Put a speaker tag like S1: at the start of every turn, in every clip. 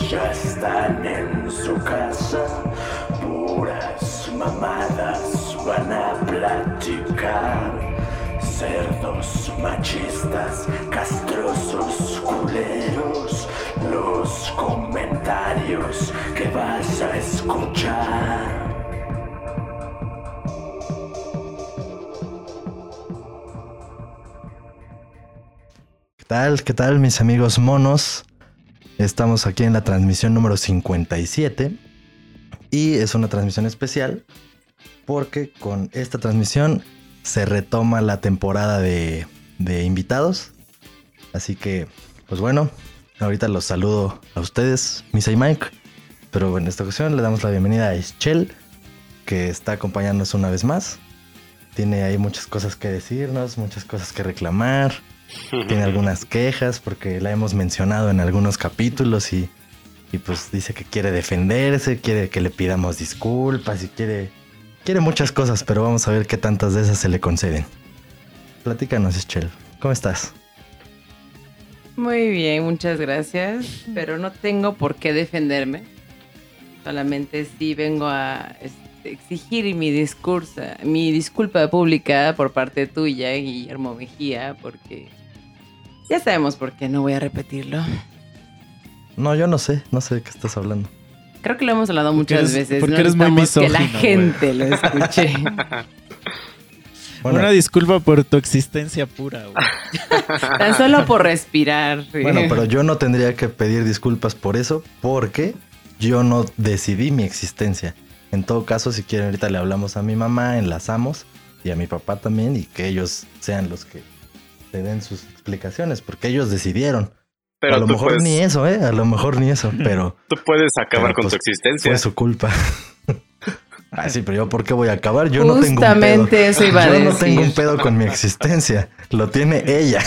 S1: Ya están en su casa, puras mamadas van a platicar. Cerdos machistas, castrosos culeros, los comentarios que vas a escuchar.
S2: ¿Qué tal? ¿Qué tal mis amigos monos? Estamos aquí en la transmisión número 57 y es una transmisión especial porque con esta transmisión se retoma la temporada de, invitados. Así que, pues bueno, ahorita los saludo a ustedes, Misa y Mike. Pero en esta ocasión le damos la bienvenida a Ischel, que está acompañándonos una vez más. Tiene ahí muchas cosas que decirnos, muchas cosas que reclamar. Tiene algunas quejas porque la hemos mencionado en algunos capítulos y, y pues dice que quiere defenderse, quiere que le pidamos disculpas y quiere, quiere muchas cosas, pero vamos a ver qué tantas de esas se le conceden. Platícanos, Ischel, ¿cómo estás?
S3: Muy bien, muchas gracias. Pero no tengo por qué defenderme. Solamente sí vengo a este, exigir mi discurso, mi disculpa pública por parte tuya, Guillermo Mejía, porque ya sabemos por qué, no voy a repetirlo.
S2: No, yo no sé, no sé de qué estás hablando.
S3: Creo que lo hemos hablado muchas
S4: eres-
S3: veces.
S4: porque
S3: no
S4: eres muy
S3: necesitamos que la
S4: misógino,
S3: gente lo escuche.
S2: Bueno,
S4: Una disculpa por tu existencia pura, güey.
S3: Tan solo por respirar.
S2: bueno, pero yo no tendría que pedir disculpas por eso porque yo no decidí mi existencia. En todo caso, si quieren, ahorita le hablamos a mi mamá, enlazamos y a mi papá también y que ellos sean los que te den sus explicaciones porque ellos decidieron.
S5: Pero
S2: a lo mejor
S5: puedes,
S2: ni eso, ¿eh? A lo mejor ni eso, pero
S5: tú puedes acabar
S2: Pero,
S5: con
S2: pues,
S5: tu existencia.
S2: fue su culpa. ah, sí, pero yo ¿por qué voy a acabar? Yo no tengo un pedo.
S3: Justamente eso iba a
S2: Yo
S3: decir.
S2: no tengo un pedo con mi existencia. Lo tiene ella.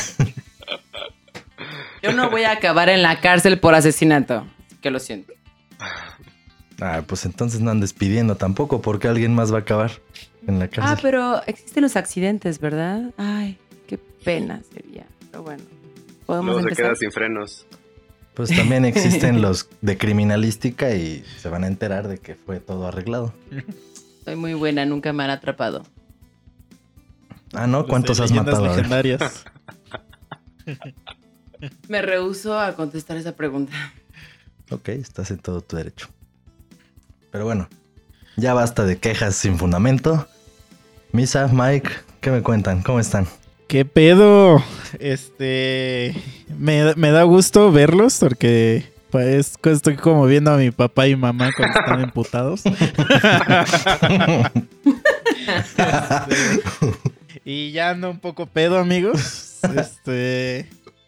S3: Yo no voy a acabar en la cárcel por asesinato. Que lo siento.
S2: Ah, pues entonces no andes pidiendo tampoco porque alguien más va a acabar en la
S3: Ah,
S2: cárcel.
S3: pero existen los accidentes, ¿verdad? Ay, pena sería. Pero bueno, podemos
S5: Luego se
S3: empezar.
S5: queda sin frenos.
S2: Pues también existen los de criminalística y se van a enterar de que fue todo arreglado.
S3: Soy muy buena, nunca me han atrapado.
S2: Ah, ¿no?
S4: De
S2: ¿Cuántos has matado?
S4: Legendarias.
S3: Me rehuso a contestar esa pregunta.
S2: Ok, estás en todo tu derecho. Pero bueno, ya basta de quejas sin fundamento. Misa, Mike, ¿qué me cuentan? ¿Cómo están?
S4: ¿Qué pedo? Este. Me, me da gusto verlos porque. Pues estoy como viendo a mi papá y mamá cuando están emputados. y ya ando un poco pedo, amigos. Este.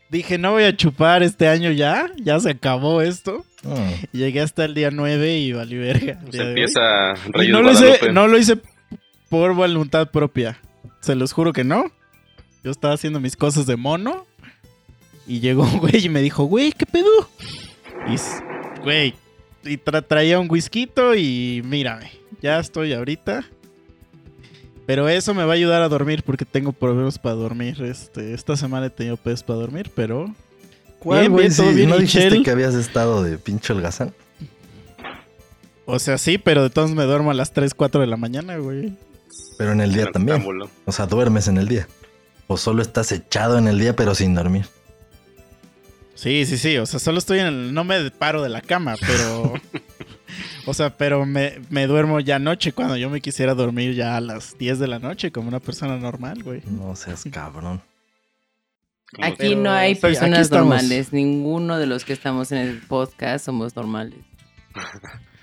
S4: Dije, no voy a chupar este año ya. Ya se acabó esto.
S2: Mm,
S4: llegué hasta el día 9 y valí verga.
S5: Se empieza
S4: Y no lo, hice,
S5: Guadalupe.
S4: no lo hice por voluntad propia. Se los juro que no. Yo estaba haciendo mis cosas de mono. Y llegó un güey y me dijo, güey, ¿qué pedo? Y, güey, y tra- traía un whisky y mírame, ya estoy ahorita. Pero eso me va a ayudar a dormir porque tengo problemas para dormir. Este, esta semana he tenido pedos para dormir, pero...
S2: ¿Cuál,
S4: Bien,
S2: güey?
S4: bien, todo
S2: Sí,
S4: bien,
S2: ¿No
S4: ¿y
S2: dijiste
S4: Chel?
S2: que habías estado de pinche holgazán?
S4: O sea, sí, pero de todos me duermo a las 3, 4 de la mañana, güey.
S2: Pero en el día también. O sea, duermes en el día. O solo estás echado en el día pero sin dormir.
S4: Sí, sí, sí. O sea, solo estoy en el. No me paro de la cama, pero. o sea, pero me, me duermo ya anoche cuando yo me quisiera dormir ya a las 10 de la noche como una persona normal, güey.
S2: No seas cabrón.
S3: Aquí
S4: Pero
S3: no hay personas normales. Ninguno de los que estamos en el podcast somos normales.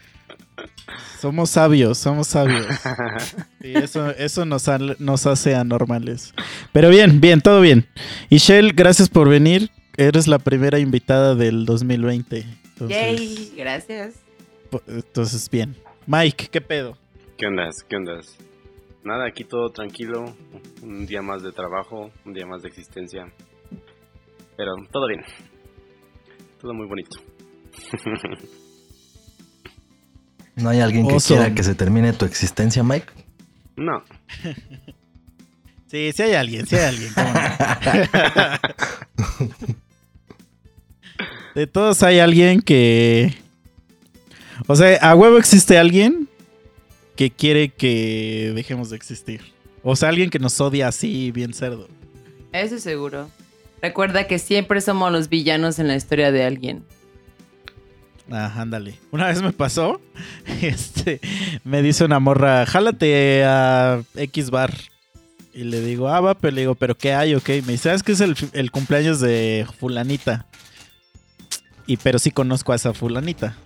S4: Somos sabios, somos sabios. Y eso, eso nos, ha- nos hace anormales. Pero bien, bien, todo bien. Y Shell, gracias por venir. Eres la primera invitada del 2020. Entonces,
S3: Yay, gracias.
S4: entonces bien. Mike, ¿qué pedo?
S5: ¿Qué ondas? ¿Qué ondas? Nada, aquí todo tranquilo. Un día más de trabajo, un día más de existencia. Pero todo bien. Todo muy bonito.
S2: ¿No hay alguien que
S4: Awesome.
S2: quiera que se termine tu existencia, Mike?
S5: No,
S4: Sí, sí hay alguien, sí hay alguien. de todos hay alguien que... O sea, a huevo existe alguien que quiere que dejemos de existir. O sea, alguien que nos odia así, bien cerdo.
S3: Eso es seguro. Recuerda que siempre somos los villanos en la historia de alguien.
S4: Ah, ándale. Una vez me pasó, este, me dice una morra, jálate a X bar. Y le digo, ah, va, pero le digo, ¿pero qué hay? Ok, me dice, ¿sabes que es el, el cumpleaños de fulanita? Y pero sí conozco a esa fulanita.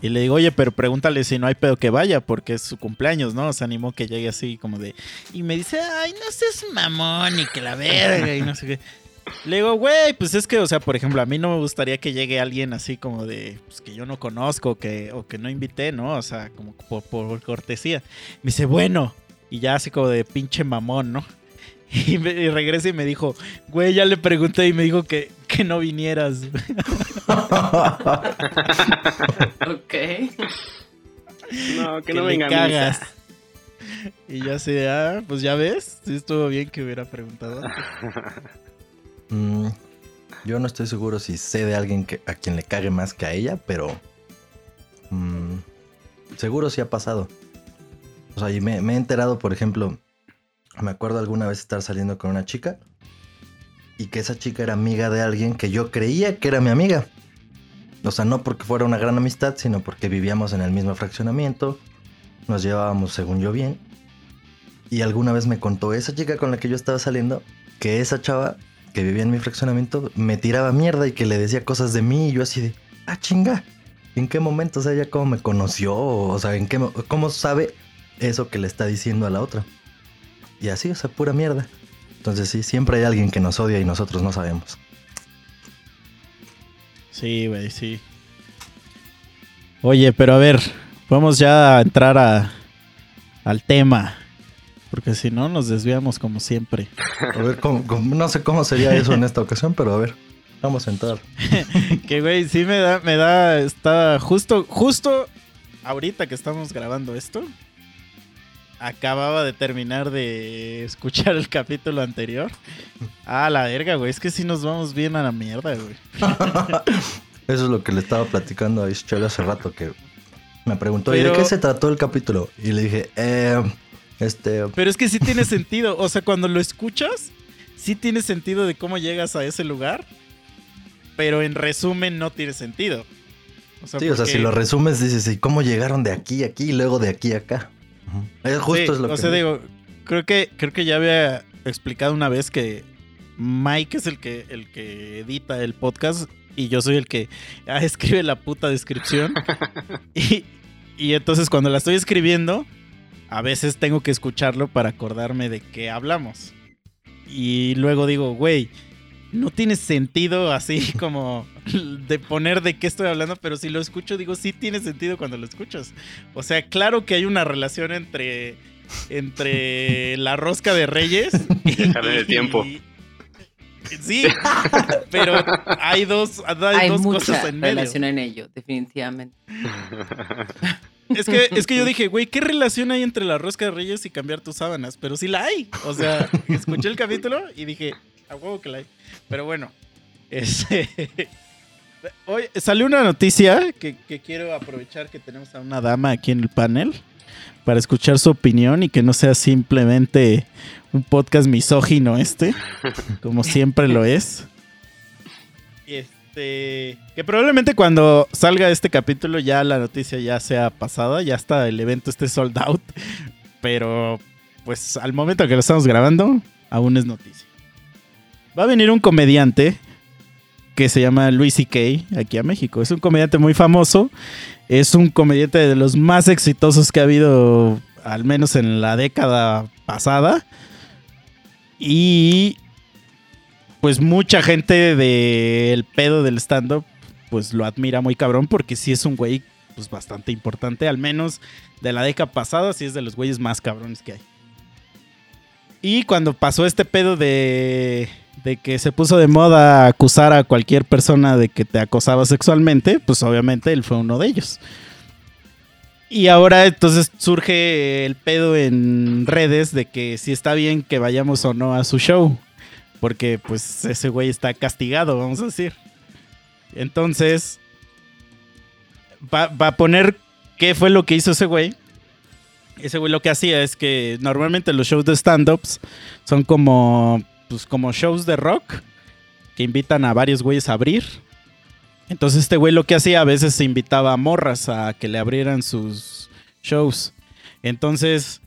S4: Y le digo, oye, pero pregúntale si no hay pedo que vaya, porque es su cumpleaños, ¿no? Se animó que llegue así como de... Y me dice, ay, no seas mamón y que la verga y no sé qué. Le digo, güey, pues es que, o sea, por ejemplo, a mí no me gustaría que llegue alguien así como de, pues que yo no conozco que, o que no invité, ¿no? O sea, como por, por cortesía. Me dice, bueno, y ya así como de pinche mamón, ¿no? Y, me, y regresa y me dijo, güey, ya le pregunté y me dijo que, que no vinieras.
S3: Ok.
S5: No, que
S4: que
S5: no
S4: le
S5: venga a
S4: cagas. Y yo así ah, pues ya ves, sí estuvo bien que hubiera preguntado.
S2: Mm, yo no estoy seguro si sé de alguien que, a quien le cague más que a ella, pero mm, seguro sí ha pasado. O sea, y me, he enterado, por ejemplo, me acuerdo alguna vez estar saliendo con una chica y que esa chica era amiga de alguien que yo creía que era mi amiga. O sea, no porque fuera una gran amistad, sino porque vivíamos en el mismo fraccionamiento, nos llevábamos según yo bien. Y alguna vez me contó esa chica con la que yo estaba saliendo que esa chava que vivía en mi fraccionamiento me tiraba mierda y que le decía cosas de mí y yo así de, ah, chinga, ¿en qué momento? O sea, ella cómo me conoció, o sea, ¿en qué, mo- cómo sabe eso que le está diciendo a la otra. Y así, o sea, pura mierda. Entonces sí, siempre hay alguien que nos odia y nosotros no sabemos.
S4: Sí, güey, sí. Oye, pero a ver, vamos ya a entrar a, al tema. Porque si no, nos desviamos como siempre.
S2: A ver, cómo- cómo- no sé cómo sería eso en esta ocasión, pero a ver, vamos a entrar.
S4: que, güey, sí me da, me da, está justo, justo ahorita que estamos grabando esto. Acababa de terminar de escuchar el capítulo anterior. Ah, la verga, güey. Es que sí nos vamos bien a la mierda, güey.
S2: Eso es lo que le estaba platicando a Ischel hace rato, que me preguntó, ¿y
S4: Pero-
S2: de qué se trató el capítulo? Y le dije, eh, este,
S4: Pero es que sí tiene sentido. O sea, cuando lo escuchas, sí tiene sentido de cómo llegas a ese lugar. Pero en resumen, no tiene sentido. O sea,
S2: sí, o sea, si lo resumes, dices, ¿y cómo llegaron de aquí a aquí y luego de aquí a acá? Justo
S4: Sí,
S2: es lo
S4: o
S2: que...
S4: sea, digo, creo que, creo que ya había explicado una vez que Mike es el que, el que edita el podcast y yo soy el que ah, escribe la puta descripción. y, y entonces cuando la estoy escribiendo, a veces tengo que escucharlo para acordarme de qué hablamos. Y luego digo, güey, no tiene sentido así como de poner de qué estoy hablando, pero si lo escucho, digo, sí tiene sentido cuando lo escuchas. O sea, claro que hay una relación entre, entre la rosca de reyes y...
S5: De tiempo.
S4: y- sí, pero hay dos, hay
S3: Hay
S4: dos
S3: mucha
S4: cosas en medio.
S3: relación en ello, definitivamente.
S4: Es que, es que yo dije, güey, ¿qué relación hay entre la rosca de reyes y cambiar tus sábanas? Pero sí la hay. O sea, escuché el capítulo y dije, a huevo que la hay. Pero bueno, este... Hoy salió una noticia que, que quiero aprovechar que tenemos a una dama aquí en el panel para escuchar su opinión y que no sea simplemente un podcast misógino este, como siempre lo es. Este, que probablemente cuando salga este capítulo ya la noticia ya sea pasada, ya está el evento esté sold out, pero pues al momento que lo estamos grabando aún es noticia. Va a venir un comediante que se llama Luis C.K. aquí a México. Es un comediante muy famoso. Es un comediante de los más exitosos que ha habido, al menos en la década pasada. Y pues mucha gente del pedo del stand-up pues lo admira muy cabrón porque sí es un güey pues bastante importante, al menos de la década pasada, sí es de los güeyes más cabrones que hay. Y cuando pasó este pedo de, de que se puso de moda acusar a cualquier persona de que te acosaba sexualmente, pues obviamente él fue uno de ellos. Y ahora entonces surge el pedo en redes de que si está bien que vayamos o no a su show. Porque pues ese güey está castigado, vamos a decir. Entonces, va, a poner qué fue lo que hizo ese güey. Ese güey lo que hacía es que normalmente los shows de stand-ups son como, pues, como shows de rock que invitan a varios güeyes a abrir. Entonces este güey lo que hacía a veces se invitaba a morras a que le abrieran sus shows. Entonces,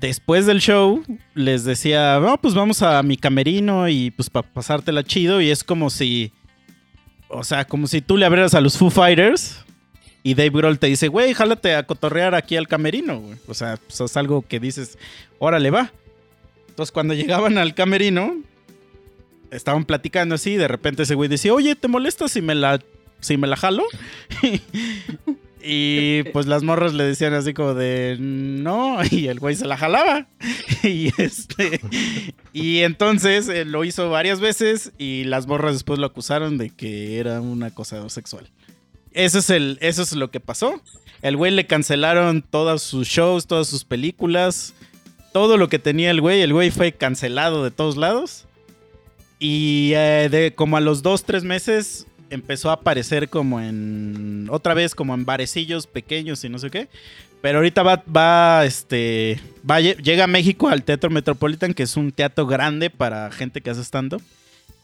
S4: después del show, les decía, no, pues vamos a mi camerino y pues para pasártela chido. Y es como si, o sea, como si tú le abrieras a los Foo Fighters y Dave Grohl te dice, güey, jálate a cotorrear aquí al camerino. güey". O sea, pues es algo que dices, órale, va. Cuando llegaban al camerino, estaban platicando así y de repente ese güey decía, oye, ¿te molesta si me la, si me la jalo? y pues las morras le decían así como de, no, y el güey se la jalaba. y este, y entonces eh, lo hizo varias veces y las morras después lo acusaron de que era un acosador sexual. Eso es, el, eso es lo que pasó. El güey le cancelaron todos sus shows, todas sus películas, todo lo que tenía el güey. El güey fue cancelado de todos lados. Y eh, de como a los dos, tres meses empezó a aparecer como en. Otra vez, como en barecillos pequeños y no sé qué. Pero ahorita va, va, este. Va, llega a México al Teatro Metropolitan, que es un teatro grande para gente que hace stand-up.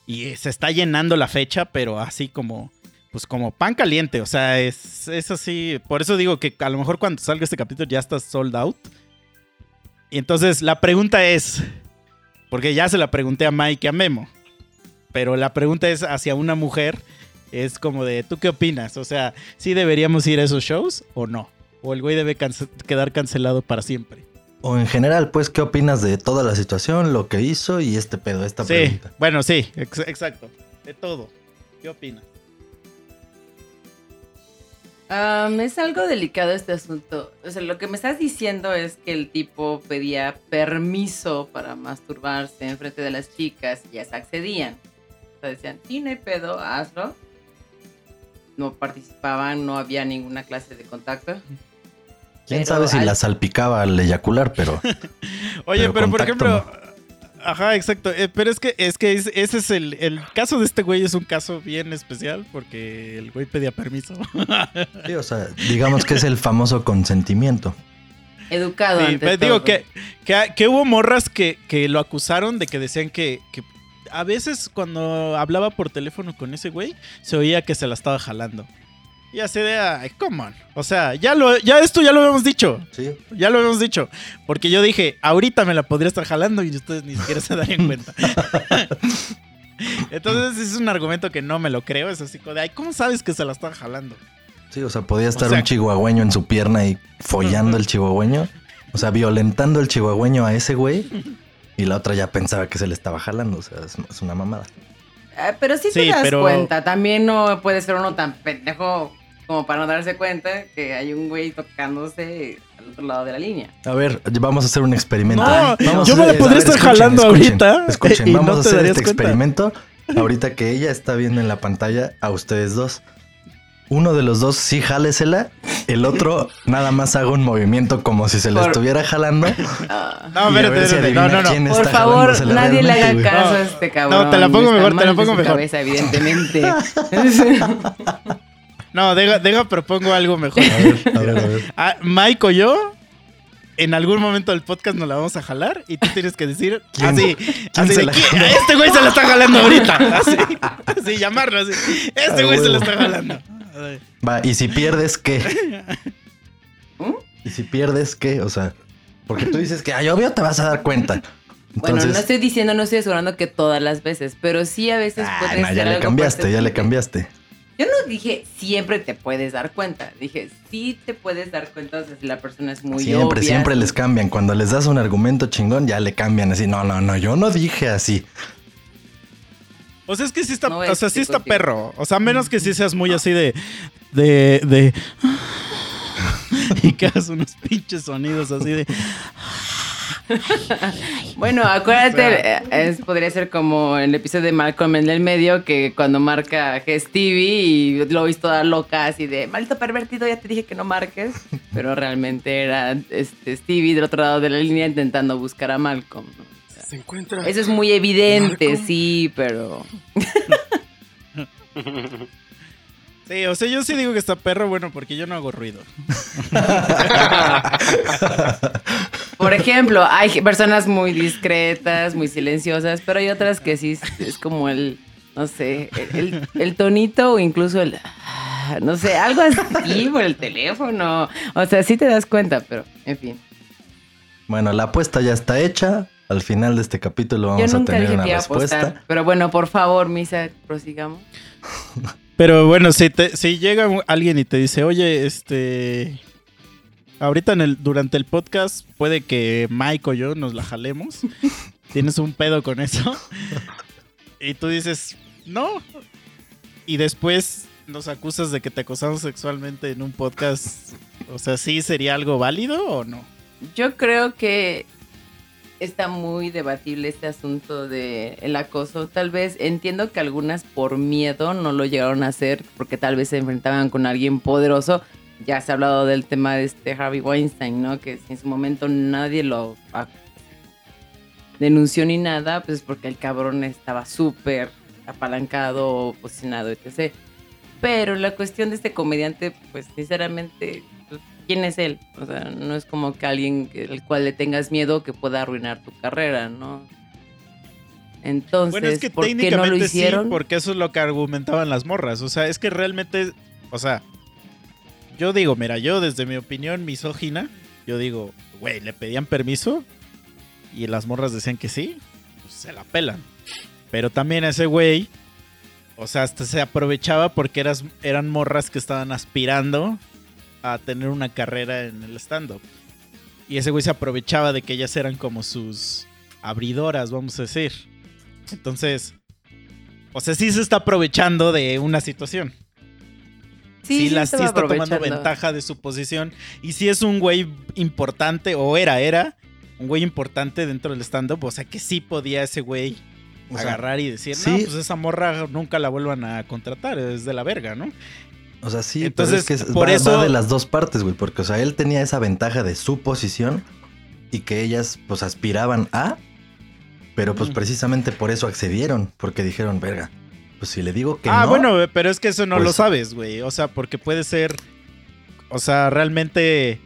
S4: Y se está llenando la fecha, pero así como. Pues como pan caliente. O sea, es, es así. Por eso digo que a lo mejor cuando salga este capítulo ya está sold out. Y entonces la pregunta es. Porque ya se la pregunté a Mike y a Memo. Pero la pregunta es hacia una mujer. Es como de, ¿tú qué opinas? O sea, ¿sí deberíamos ir a esos shows o no? ¿O el güey debe cance- quedar cancelado para siempre?
S2: O en general, pues, ¿qué opinas de toda la situación, lo que hizo y este pedo, esta
S4: sí,
S2: pregunta?
S4: bueno, sí, ex- exacto. De todo. ¿Qué opinas?
S3: Am, es algo delicado este asunto. O sea, lo que me estás diciendo es que el tipo pedía permiso para masturbarse en frente de las chicas y ellas accedían. O sea, decían, sí, no hay pedo, hazlo. No participaban, no había ninguna clase de contacto.
S2: ¿Quién
S3: Pero
S2: sabe si
S3: al-
S2: la salpicaba al eyacular? Pero
S4: Oye,
S2: Pero
S4: pero, por ejemplo. Ajá, exacto. eh, pero es que, es que es- ese es el, el caso de este güey es un caso bien especial porque el güey pedía permiso.
S2: sí, o sea, digamos que es el famoso consentimiento.
S3: Educado
S4: Sí,
S3: ante
S4: pero digo
S3: todo.
S4: que, que, que hubo morras que, que lo acusaron de que decían que, que a veces cuando hablaba por teléfono con ese güey, se oía que se la estaba jalando. Y así de, ay, come on. O sea, ya, lo, ya esto ya lo habíamos dicho.
S2: Sí.
S4: Ya lo habíamos dicho. Porque yo dije, ahorita me la podría estar jalando y ustedes ni siquiera se darían cuenta. Entonces es un argumento que no me lo creo. Es así como de, ay, ¿cómo sabes que se la están jalando?
S2: Sí, o sea, podía estar
S4: sea-
S2: un chihuahueño en su pierna y follando el chihuahueño. O sea, violentando el chihuahueño a ese güey. Y la otra ya pensaba que se le estaba jalando. O sea, es, es una mamada.
S3: Ah, pero sí te
S4: Sí,
S3: das
S4: pero-
S3: cuenta. También no puede ser uno tan pendejo como para no darse cuenta que hay un güey tocándose al otro lado de la línea.
S2: A ver, vamos a hacer un experimento.
S4: No,
S2: Vamos
S4: yo me la podría estar jalando ahorita
S2: Escuchen,
S4: y
S2: vamos
S4: no
S2: a hacer este
S4: cuenta.
S2: experimento. Ahorita que ella está viendo en la pantalla a ustedes dos. Uno de los dos sí jálesela, el otro nada más haga un movimiento como si se le
S3: Por-
S2: estuviera jalando.
S4: No, espérate,
S2: si
S4: espérate. No, no, no.
S3: Por favor, nadie le haga caso
S4: No,
S3: a este cabrón.
S4: no, te la pongo mejor, te la pongo mejor.
S3: cabeza, evidentemente.
S4: No, deja, deja, propongo algo mejor.
S2: A ver, a ver, a ver.
S4: Ah, Mike o yo, en algún momento del podcast nos la vamos a jalar y tú tienes que decir
S2: ¿Quién?
S4: así,
S2: ¿Quién
S4: así este güey se la está jalando ahorita. Así, así llamarlo así. Este
S2: Ah,
S4: güey se la está jalando.
S2: Va, y si pierdes, ¿qué?
S3: ¿Mm?
S2: Y si pierdes, ¿qué? O sea, porque tú dices que, ay, obvio te vas a dar cuenta.
S3: Bueno, no estoy diciendo, no estoy asegurando que todas las veces, pero sí a veces
S2: ah,
S3: puede
S2: no,
S3: ser
S2: ya le cambiaste, ya le cambiaste.
S3: Yo no dije siempre te puedes dar cuenta. Dije, sí te puedes dar cuenta o sea, si la persona es muy
S2: siempre,
S3: obvia.
S2: siempre les cambian. Cuando les das un argumento chingón, ya le cambian así. No, no, no, yo no dije así.
S4: O sea, es que sí está,
S3: No
S4: o sea, sí está perro. O sea, menos que sí seas muy así de, de, de... y que hagas unos pinches sonidos así de...
S3: Bueno, acuérdate, eh, es- podría ser como el episodio de Malcolm en el medio, que cuando marca que Stevie y lo ves toda loca, así de maldito pervertido, ya te dije que no marques. Pero realmente era este, Stevie del otro lado de la línea intentando buscar a Malcolm. ¿no? O sea,
S5: Se encuentra.
S3: eso es muy evidente,
S5: Malcolm.
S3: sí, pero
S4: Sí, o sea, yo sí digo que está perro, bueno, porque yo no hago ruido.
S3: Por ejemplo, hay personas muy discretas, muy silenciosas, pero hay otras que sí es- como el, no sé, el, el- el tonito o incluso el, ah, no sé, algo así por el teléfono. O sea, sí te das cuenta, pero en fin.
S2: Bueno, la apuesta ya está hecha. Al final de este capítulo vamos
S3: Yo
S2: a tener
S3: dije
S2: una
S3: que
S2: respuesta.
S3: apostar. Pero bueno, por favor, Misa, prosigamos.
S4: Pero bueno, si, te, si llega alguien y te dice, oye, este. Ahorita en el, durante el podcast puede que Mike o yo nos la jalemos. Tienes un pedo con eso. Y tú dices, no. Y después nos acusas de que te acosamos sexualmente en un podcast. O sea, ¿sí sería algo válido o no?
S3: Yo creo que está muy debatible este asunto de el acoso. Tal vez entiendo que algunas por miedo no lo llegaron a hacer porque tal vez se enfrentaban con alguien poderoso. Ya se ha hablado del tema de este Harvey Weinstein, ¿no? Que en su momento nadie lo ah, denunció ni nada, pues es porque el cabrón estaba súper apalancado, posicionado, etc. Pero la cuestión de este comediante, pues sinceramente, ¿quién es él? O sea, no es como que alguien el cual le tengas miedo que pueda arruinar tu carrera, ¿no? Entonces,
S4: Bueno, es que
S3: ¿por qué no
S4: técnicamente
S3: lo hicieron?
S4: sí, porque eso es lo que argumentaban las morras. O sea, es que realmente, o sea, yo digo, mira, yo desde mi opinión misógina, yo digo, güey, le pedían permiso y las morras decían que sí, pues se la pelan. Pero también ese güey, o sea, hasta se aprovechaba porque eras, eran morras que estaban aspirando a tener una carrera en el stand-up. Y ese güey se aprovechaba de que ellas eran como sus abridoras, vamos a decir. Entonces, o sea, sí se está aprovechando de una situación. Sí, la, sí está tomando ventaja de su posición. Y si es un güey importante, o era, era, un güey importante dentro del stand-up, o sea que sí podía ese güey
S2: O sea,
S4: agarrar y decir,
S2: sí.
S4: no, pues esa morra nunca la vuelvan a contratar, es de la verga, ¿no?
S2: O sea, sí,
S4: Entonces,
S2: pero es que
S4: por
S2: va,
S4: eso-
S2: va de las dos partes, güey. Porque, o sea, él tenía esa ventaja de su posición y que ellas, pues, aspiraban a. Pero, pues,
S4: Mm.
S2: precisamente por eso accedieron. Porque dijeron, verga, pues si le digo que
S4: ah,
S2: no.
S4: bueno, pero es que eso no
S2: pues-
S4: lo sabes, güey. O sea, porque puede ser. O sea, realmente.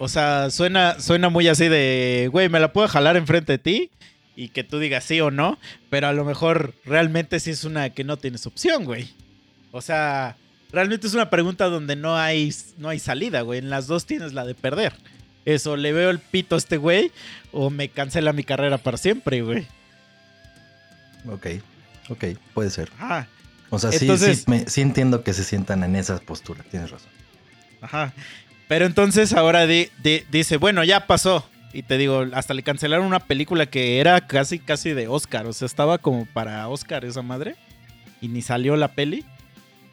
S4: O sea, suena, suena muy así de. Güey, me la puedo jalar enfrente de ti. Y que tú digas sí o no. Pero a lo mejor realmente sí es una que no tienes opción, güey. O sea, realmente es una pregunta donde no hay, no hay salida, güey. En las dos tienes la de perder. Eso, le veo el pito a este güey. O me cancela mi carrera para siempre, güey.
S2: Ok, ok, puede ser.
S4: Ajá.
S2: O sea, sí,
S4: Entonces-
S2: sí, me- sí entiendo que se sientan en esa postura. Tienes razón.
S4: Ajá. Pero entonces ahora di- di- dice, bueno, ya pasó. Y te digo, hasta le cancelaron una película que era casi, casi de Oscar. O sea, estaba como para Oscar esa madre. Y ni salió la peli.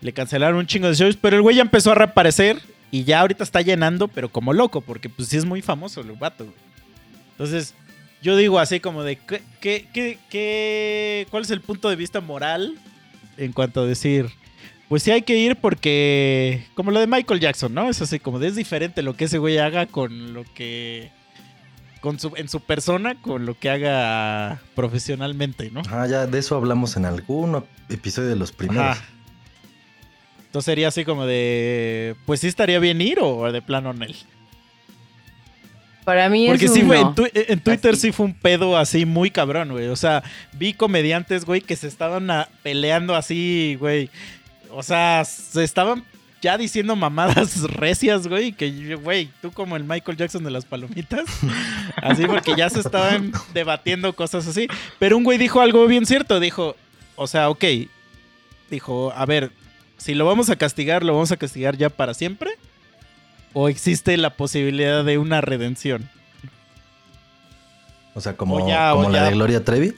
S4: Le cancelaron un chingo de shows. Pero el güey ya empezó a reaparecer. Y ya ahorita está llenando, pero como loco. Porque pues sí es muy famoso el vato. güey. Entonces, yo digo así como de, ¿qué, qué, qué- qué- cuál es el punto de vista moral en cuanto a decir, pues sí hay que ir porque, como lo de Michael Jackson, ¿no? Es así como de, es diferente lo que ese güey haga con lo que, con su, en su persona, con lo que haga profesionalmente, ¿no?
S2: Ah, ya de eso hablamos en algún episodio de los primeros.
S4: Ajá. Entonces sería así como de, pues sí estaría bien ir o de plano en él.
S3: Para mí
S4: Porque
S3: es
S4: sí
S3: un
S4: fue,
S3: no.
S4: en, tu- en Twitter
S3: Así.
S4: sí fue un pedo así muy cabrón, güey. O sea, vi comediantes, güey, que se estaban peleando así, güey. O sea, se estaban ya diciendo mamadas recias, güey. Que, güey, tú como el Michael Jackson de las palomitas. Así porque ya se estaban debatiendo cosas así. Pero un güey dijo algo bien cierto. Dijo, o sea, ok. Dijo, a ver, si lo vamos a castigar, ¿lo vamos a castigar ya para siempre? ¿O existe la posibilidad de una redención?
S2: O sea, como,
S4: O ya, o
S2: como la
S4: ya.
S2: de Gloria Trevi.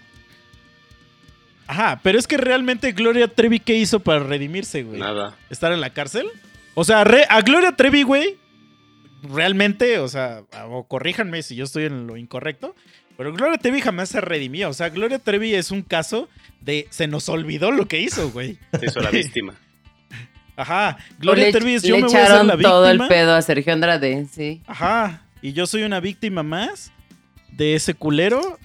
S4: Ajá, pero es que realmente Gloria Trevi, ¿qué hizo para redimirse, güey?
S5: Nada.
S4: ¿Estar en la cárcel? O sea, re- a Gloria Trevi, güey, realmente, o sea, o corríjanme si yo estoy en lo incorrecto, pero Gloria Trevi jamás se redimió. O sea, Gloria Trevi es un caso de se nos olvidó lo que hizo, güey.
S5: Se hizo la víctima.
S4: Ajá, Gloria
S3: le
S4: yo me voy a hacer la víctima.
S3: todo el pedo a Sergio Andrade, sí.
S4: Ajá. Y yo soy una víctima más de ese culero.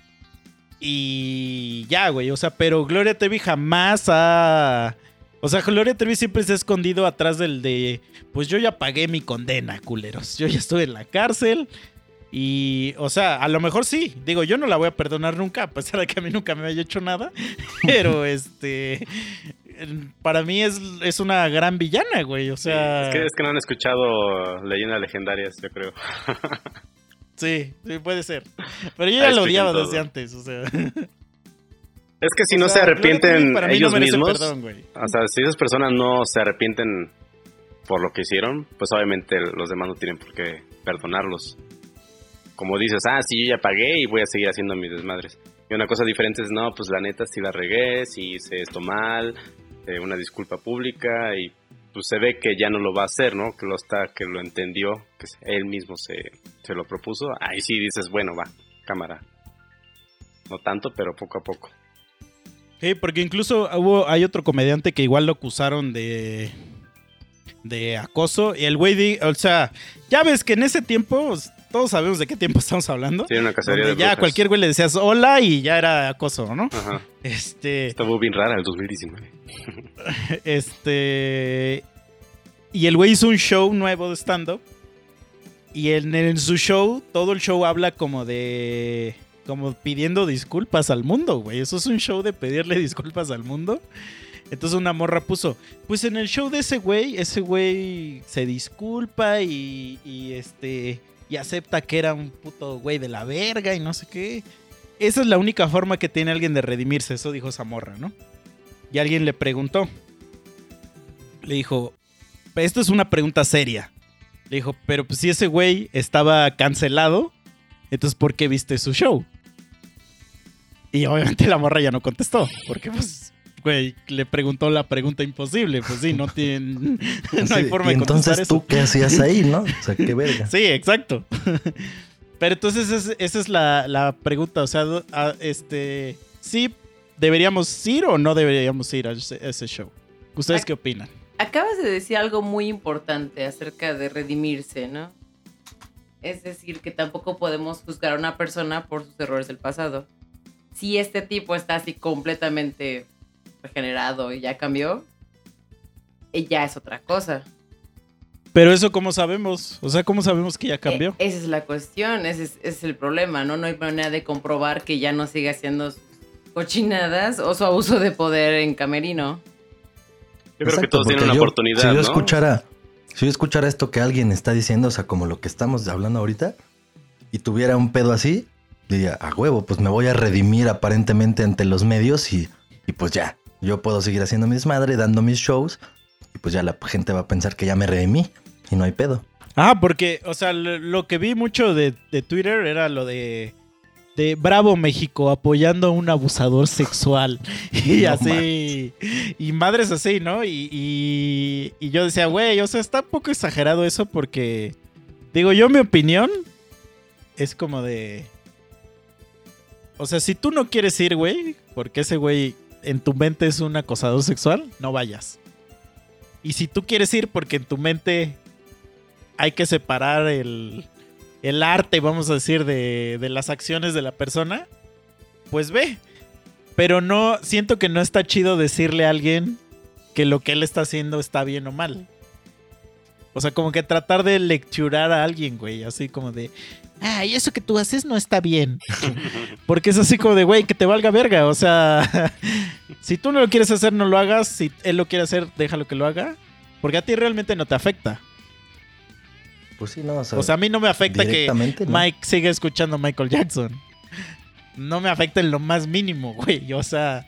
S4: Y ya, güey. O sea, pero Gloria Trevi jamás ha. O sea, Gloria Trevi siempre se ha escondido atrás del de, pues yo ya pagué mi condena, culeros. Yo ya estuve en la cárcel. Y, o sea, a lo mejor sí. Digo, yo no la voy a perdonar nunca, a pesar de que a mí nunca me haya hecho nada. Pero, este, para mí es, es una gran villana, güey. O sea...
S5: Es que, es que no han escuchado leyendas legendarias, yo creo.
S4: Sí, sí, puede ser. Pero yo ya lo odiaba desde antes, o sea.
S5: Es que si
S4: O
S5: no
S4: sea,
S5: se arrepienten
S4: para mí
S5: ellos
S4: no
S5: mismos,
S4: perdón, güey.
S5: o sea, si esas personas no se arrepienten por lo que hicieron, pues obviamente los demás no tienen por qué perdonarlos. Como dices, ah, sí, yo ya pagué y voy a seguir haciendo mis desmadres. Y una cosa diferente es, no, pues la neta sí la regué, sí hice esto mal, eh, una disculpa pública y pues se ve que ya no lo va a hacer, ¿no? Que lo está, que lo entendió, que él mismo se, se lo propuso. Ahí sí dices, bueno, va, cámara. No tanto, pero poco a poco.
S4: Sí, porque incluso hubo, hay otro comediante que igual lo acusaron de de acoso y el güey, o sea, ya ves que en ese tiempo todos sabemos de qué tiempo estamos hablando.
S5: Sí, una cacería
S4: donde
S5: de
S4: ya a cualquier güey le decías hola y ya era acoso, ¿no?
S5: Ajá.
S4: Este,
S5: Estuvo bien rara el 2019.
S4: este y el güey hizo un show nuevo de stand up y en, en su show todo el show habla como de como pidiendo disculpas al mundo, güey. Eso es un show de pedirle disculpas al mundo. Entonces una morra puso, pues en el show de ese güey, ese güey se disculpa y, y este y acepta que era un puto güey de la verga y no sé qué. Esa es la única forma que tiene alguien de redimirse, eso dijo esa morra, ¿no? Y alguien le preguntó, le dijo, esto es una pregunta seria. Le dijo, pero pues si ese güey estaba cancelado, entonces ¿por qué viste su show? Y obviamente la morra ya no contestó, porque pues, güey, le preguntó la pregunta imposible, pues sí, no tiene, no hay
S2: Sí,
S4: forma
S2: y
S4: de contestar
S2: entonces
S4: eso.
S2: tú, ¿qué hacías ahí, no? O sea, qué verga.
S4: Sí, exacto. Pero entonces es- esa es la, la pregunta, o sea, a- este, sí, deberíamos ir o no deberíamos ir a ese, a ese show. ¿Ustedes
S3: Ac-
S4: qué opinan?
S3: Acabas de decir algo muy importante acerca de redimirse, ¿no? Es decir, que tampoco podemos juzgar a una persona por sus errores del pasado. Si este tipo está así completamente regenerado y ya cambió, eh, ya es otra cosa.
S4: Pero eso cómo sabemos, o sea, ¿cómo sabemos que ya cambió?
S3: Eh, esa es la cuestión, ese es, ese es el problema, ¿no? No hay manera de comprobar que ya no sigue haciendo cochinadas o su abuso de poder en camerino.
S5: Yo creo que
S2: Exacto,
S5: todos tienen una
S2: yo-
S5: oportunidad,
S2: Si yo
S5: ¿no?
S2: escuchara, si yo escuchara esto que alguien está diciendo, o sea, como lo que estamos hablando ahorita, y tuviera un pedo así, diría, a huevo, pues me voy a redimir aparentemente ante los medios y, y pues ya, yo puedo seguir haciendo mi desmadre, dando mis shows, y pues ya la gente va a pensar que ya me redimí y no hay pedo.
S4: Ah, porque, o sea, lo, que vi mucho de, de Twitter era lo de, de Bravo México apoyando a un abusador sexual. Y
S2: No
S4: así, y madres así, ¿no? Y, y, y yo decía, güey, o sea, está un poco exagerado eso porque, digo, yo mi opinión es como de... O sea, si tú no quieres ir, güey, porque ese güey en tu mente es un acosador sexual, no vayas. Y si tú quieres ir porque en tu mente hay que separar el, el arte, vamos a decir, de, de las acciones de la persona, pues ve. Pero no, siento que no está chido decirle a alguien que lo que él está haciendo está bien o mal. O sea, como que tratar de lecturar a alguien, güey, así como de, ay, eso que tú haces no está bien. Porque es así como de, güey, que te valga verga. O sea, si tú no lo quieres hacer, no lo hagas. Si él lo quiere hacer, déjalo que lo haga. Porque a ti realmente no te afecta.
S2: Pues sí, no, o sea,
S4: O sea, a mí no me afecta que. Mike siga escuchando a Michael Jackson. No me afecta en lo más mínimo, güey. O sea,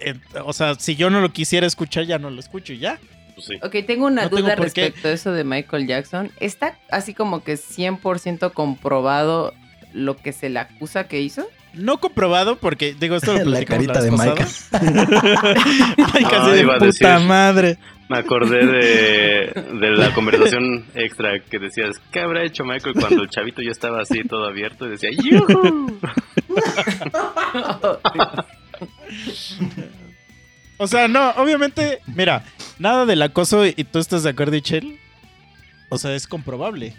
S4: en- o sea, si yo no lo quisiera escuchar, ya no lo escucho y ya.
S5: Pues sí.
S3: Ok, tengo una
S4: No tengo
S3: duda
S4: qué.
S3: respecto a eso de Michael Jackson. ¿Está así como que 100% comprobado lo que se le acusa que hizo?
S4: No comprobado porque, digo, esto lo
S2: La
S4: platicamos
S2: carita de
S4: vez
S2: Mike.
S4: pasada. Mike
S5: Ah,
S4: así de
S5: iba a
S4: puta
S5: decir.
S4: madre.
S5: Me acordé de, de la conversación extra que decías, ¿qué habrá hecho Michael cuando el chavito ya estaba así todo abierto y decía, ¡Yuhu!
S4: O sea, no, obviamente, mira, nada del acoso y tú estás de acuerdo, Ichel. O sea, es comprobable.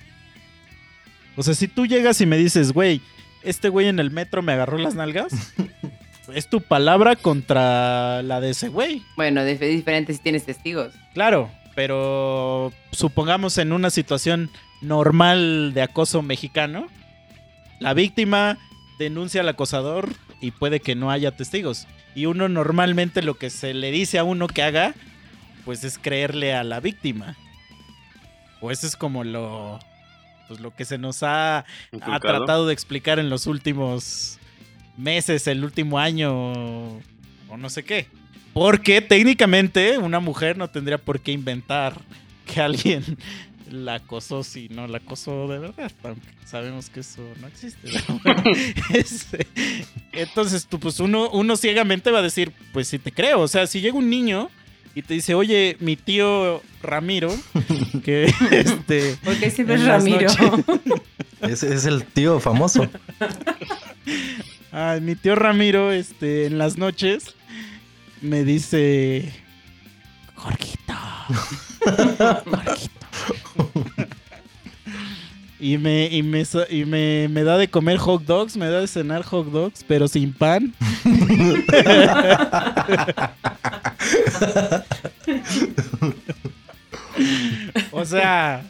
S4: O sea, si tú llegas y me dices, güey, este güey en el metro me agarró las nalgas, es tu palabra contra la de ese güey.
S3: Bueno, de- es diferente si tienes testigos.
S4: Claro, pero supongamos en una situación normal de acoso mexicano, la víctima denuncia al acosador y puede que no haya testigos. Y uno normalmente lo que se le dice a uno que haga, pues es creerle a la víctima. O eso es como lo, pues lo que se nos ha, tratado de explicar en los últimos meses, el último año o, no sé qué. Porque técnicamente una mujer no tendría por qué inventar que alguien la acosó si no la acosó de verdad. Aunque sabemos que eso no existe. bueno, este, entonces, tú, pues uno, uno ciegamente va a decir, pues sí te creo. O sea, si llega un niño y te dice, oye, mi tío Ramiro, que este...
S3: Porque siempre es Ramiro.
S4: noches.
S2: Ese es el tío famoso.
S4: Ay, mi tío Ramiro, este, en las noches me dice. Jorgito. Jorgito. Y me, y, me, y me, me da de comer hot dogs, me da de cenar hot dogs, pero sin pan. o sea,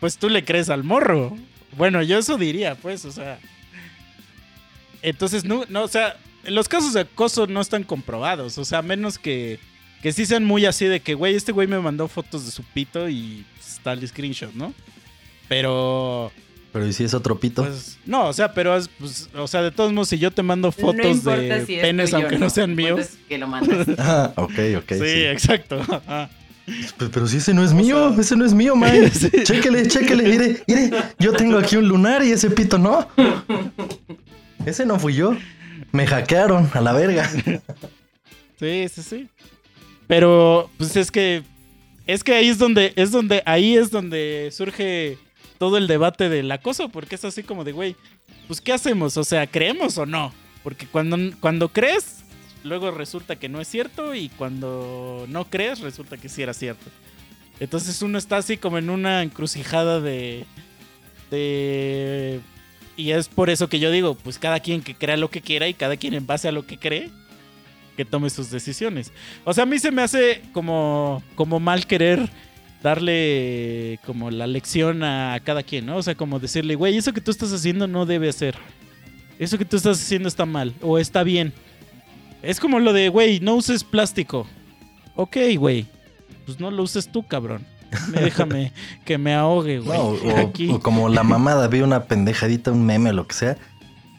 S4: pues tú le crees al morro. Bueno, yo eso diría, pues, o sea. Entonces, no, no, o sea, los casos de acoso no están comprobados. O sea, menos que, que sí sean muy así de que, güey, este güey me mandó fotos de su pito y pues, el screenshot, ¿no? Pero,
S2: Pero ¿y si es otro pito?
S4: pues, no, o sea, pero, es, pues, o sea, de todos modos, si yo te mando
S3: no
S4: fotos
S3: importa
S4: de
S3: si es
S4: penes,
S3: tuyo
S4: aunque no sean míos.
S3: Que lo mandas.
S2: Ah, ok, ok.
S4: sí,
S2: sí.
S4: exacto. Ajá.
S2: Pero, pero si ese no es mío, ese no es mío, man.
S4: Sí.
S2: Chéquele, chéquele, mire, mire. Yo tengo aquí un lunar y ese pito no. Ese no fui yo. Me hackearon a la verga.
S4: Sí, sí, sí. Pero, pues es que. Es que ahí es donde. Es donde. Ahí es donde surge todo el debate del acoso. Porque es así como de, güey. Pues, ¿qué hacemos? O sea, ¿creemos o no? Porque cuando, cuando crees, luego resulta que no es cierto. Y cuando no crees, resulta que sí era cierto. Entonces uno está así como en una encrucijada de. de. Y es por eso que yo digo, pues cada quien que crea lo que quiera y cada quien en base a lo que cree, que tome sus decisiones. O sea, a mí se me hace como, como mal querer darle como la lección a cada quien, ¿no? O sea, como decirle, güey, eso que tú estás haciendo no debe hacer. Eso que tú estás haciendo está mal o está bien. Es como lo de, güey, no uses plástico. Ok, güey. Pues no lo uses tú, cabrón. Déjame que me ahogue, güey.
S2: No, o, o como la mamada, vi una pendejadita, un meme o lo que sea.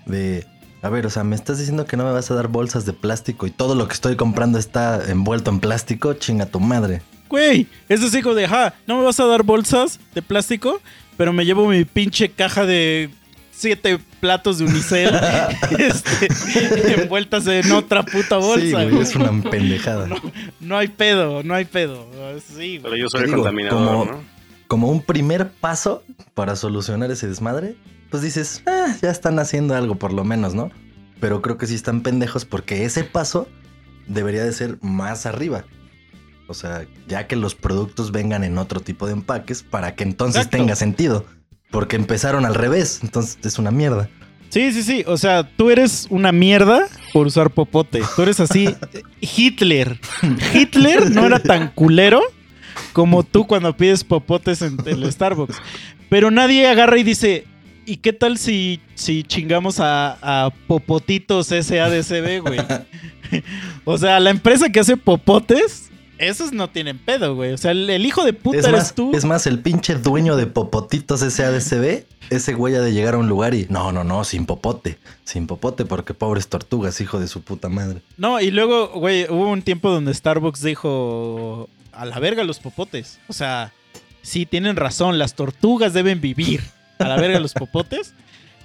S2: De, a ver, o sea, me estás diciendo que no me vas a dar bolsas de plástico y todo lo que estoy comprando está envuelto en plástico. Chinga tu madre.
S4: Güey, eso es hijo de, ja, no me vas a dar bolsas de plástico, pero me llevo mi pinche caja de siete platos de unicel este, envueltas en otra puta bolsa.
S2: sí, güey, es una pendejada.
S4: No, no hay pedo, no hay pedo. Sí,
S5: Pero
S4: güey.
S5: yo soy
S2: Te
S5: el
S2: digo,
S5: contaminador,
S2: como-
S5: ¿no?
S2: Como un primer paso para solucionar ese desmadre, pues dices, ah, ya están haciendo algo por lo menos, ¿no? Pero creo que sí están pendejos porque ese paso debería de ser más arriba. O sea, ya que los productos vengan en otro tipo de empaques para que entonces
S4: Exacto.
S2: tenga sentido. Porque empezaron al revés, entonces es una mierda.
S4: Sí, sí, sí. O sea, tú eres una mierda por usar popote. Tú eres así. Hitler. Hitler no era tan culero como tú cuando pides popotes en el Starbucks. Pero nadie agarra y dice. ¿Y qué tal si, si chingamos a, a Popotitos SADCB, güey? o sea, la empresa que hace popotes, esos no tienen pedo, güey. O sea, el, el hijo de puta
S2: Es
S4: eres
S2: más,
S4: tú.
S2: es más, el pinche dueño de Popotitos SADCB, ese güey ha de llegar a un lugar y no, no, no, sin popote. Sin popote porque pobres tortugas, hijo de su puta madre.
S4: No, y luego, güey, hubo un tiempo donde Starbucks dijo a la verga los popotes. O sea, sí, tienen razón, las tortugas deben vivir. A la verga los popotes.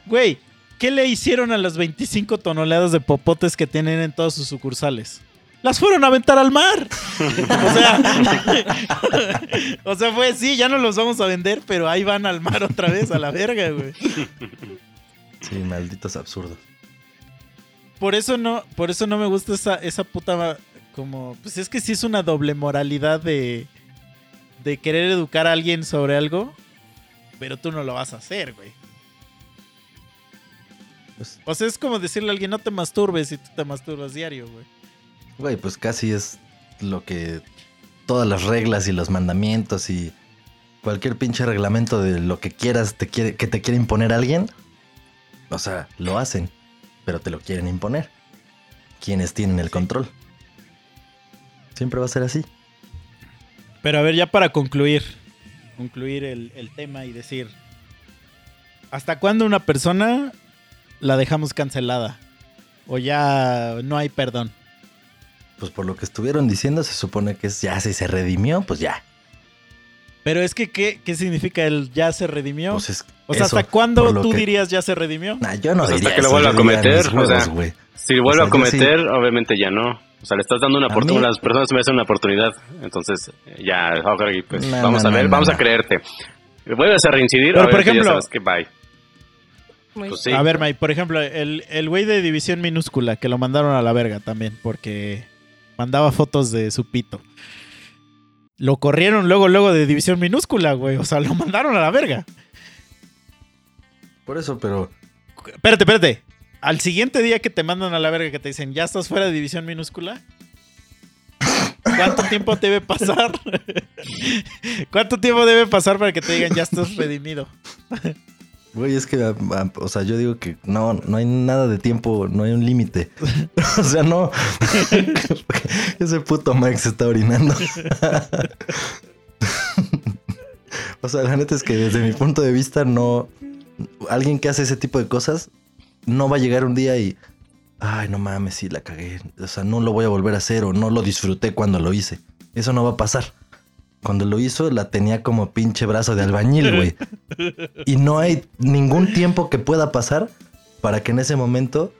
S4: Güey, ¿qué le hicieron a las 25 toneladas de popotes que tienen en todas sus sucursales? Las fueron a aventar al mar. O sea, o sea, fue, sí, ya no los vamos a vender, pero ahí van al mar otra vez, a la verga, güey.
S2: Sí, malditos absurdos.
S4: Por eso no, por eso no me gusta esa, esa puta como. Pues es que sí es una doble moralidad de. de querer educar a alguien sobre algo. Pero tú no lo vas a hacer, güey.
S2: Pues,
S4: O sea, es como decirle a alguien, no te masturbes si tú te masturbas diario, güey.
S2: güey, pues casi es lo que todas las reglas y los mandamientos y cualquier pinche reglamento de lo que quieras te quiere, que te quiere imponer alguien, o sea, lo hacen, pero te lo quieren imponer. Quienes tienen el control. Siempre va a ser así.
S4: Pero a ver, ya para concluir, concluir el, el tema y decir, ¿hasta cuándo una persona la dejamos cancelada? O ya no hay perdón.
S2: Pues por lo que estuvieron diciendo, se supone que es ya si se redimió, pues ya.
S4: Pero es que, ¿qué, qué significa el ya se redimió?
S2: Pues es
S4: o sea,
S2: eso,
S4: ¿hasta cuándo tú
S2: que-
S4: dirías ya se redimió?
S2: Nah, yo no
S5: Pues hasta que lo vuelva a cometer, o sea. Si lo vuelve
S2: O sea,
S5: a cometer, obviamente ya no. O sea, le estás dando una
S2: A
S5: oportunidad. Las personas me hacen una oportunidad. Entonces, ya, pues
S2: No,
S5: vamos
S2: no,
S5: a ver,
S2: no,
S5: vamos
S2: no,
S5: a creerte. Vuelves a reincidir,
S4: Pero, por
S5: obviamente
S4: ejemplo-
S5: ya sabes que bye.
S3: Muy
S5: Pues sí.
S4: A ver, Mike, por ejemplo, el, el güey de división minúscula que lo mandaron a la verga también porque mandaba fotos de su pito. Lo corrieron luego, luego de división minúscula, güey. O sea, lo mandaron a la verga.
S2: Por eso, pero
S4: Espérate, espérate. Al siguiente día que te mandan a la verga, que te dicen, ya estás fuera de división minúscula. ¿Cuánto tiempo debe pasar? ¿Cuánto tiempo debe pasar para que te digan, ya estás redimido?
S2: Güey, es que, ah, ah, o sea, yo digo que no, no hay nada de tiempo, no hay un límite. o sea, no. Ese puto Mike se está orinando. o sea, la neta es que desde mi punto de vista, no. Alguien que hace ese tipo de cosas no va a llegar un día y. Ay, no mames, sí la cagué. O sea, no lo voy a volver a hacer o no lo disfruté cuando lo hice. Eso no va a pasar. Cuando lo hizo, la tenía como pinche brazo de albañil, güey. Y no hay ningún tiempo que pueda pasar para que en ese momento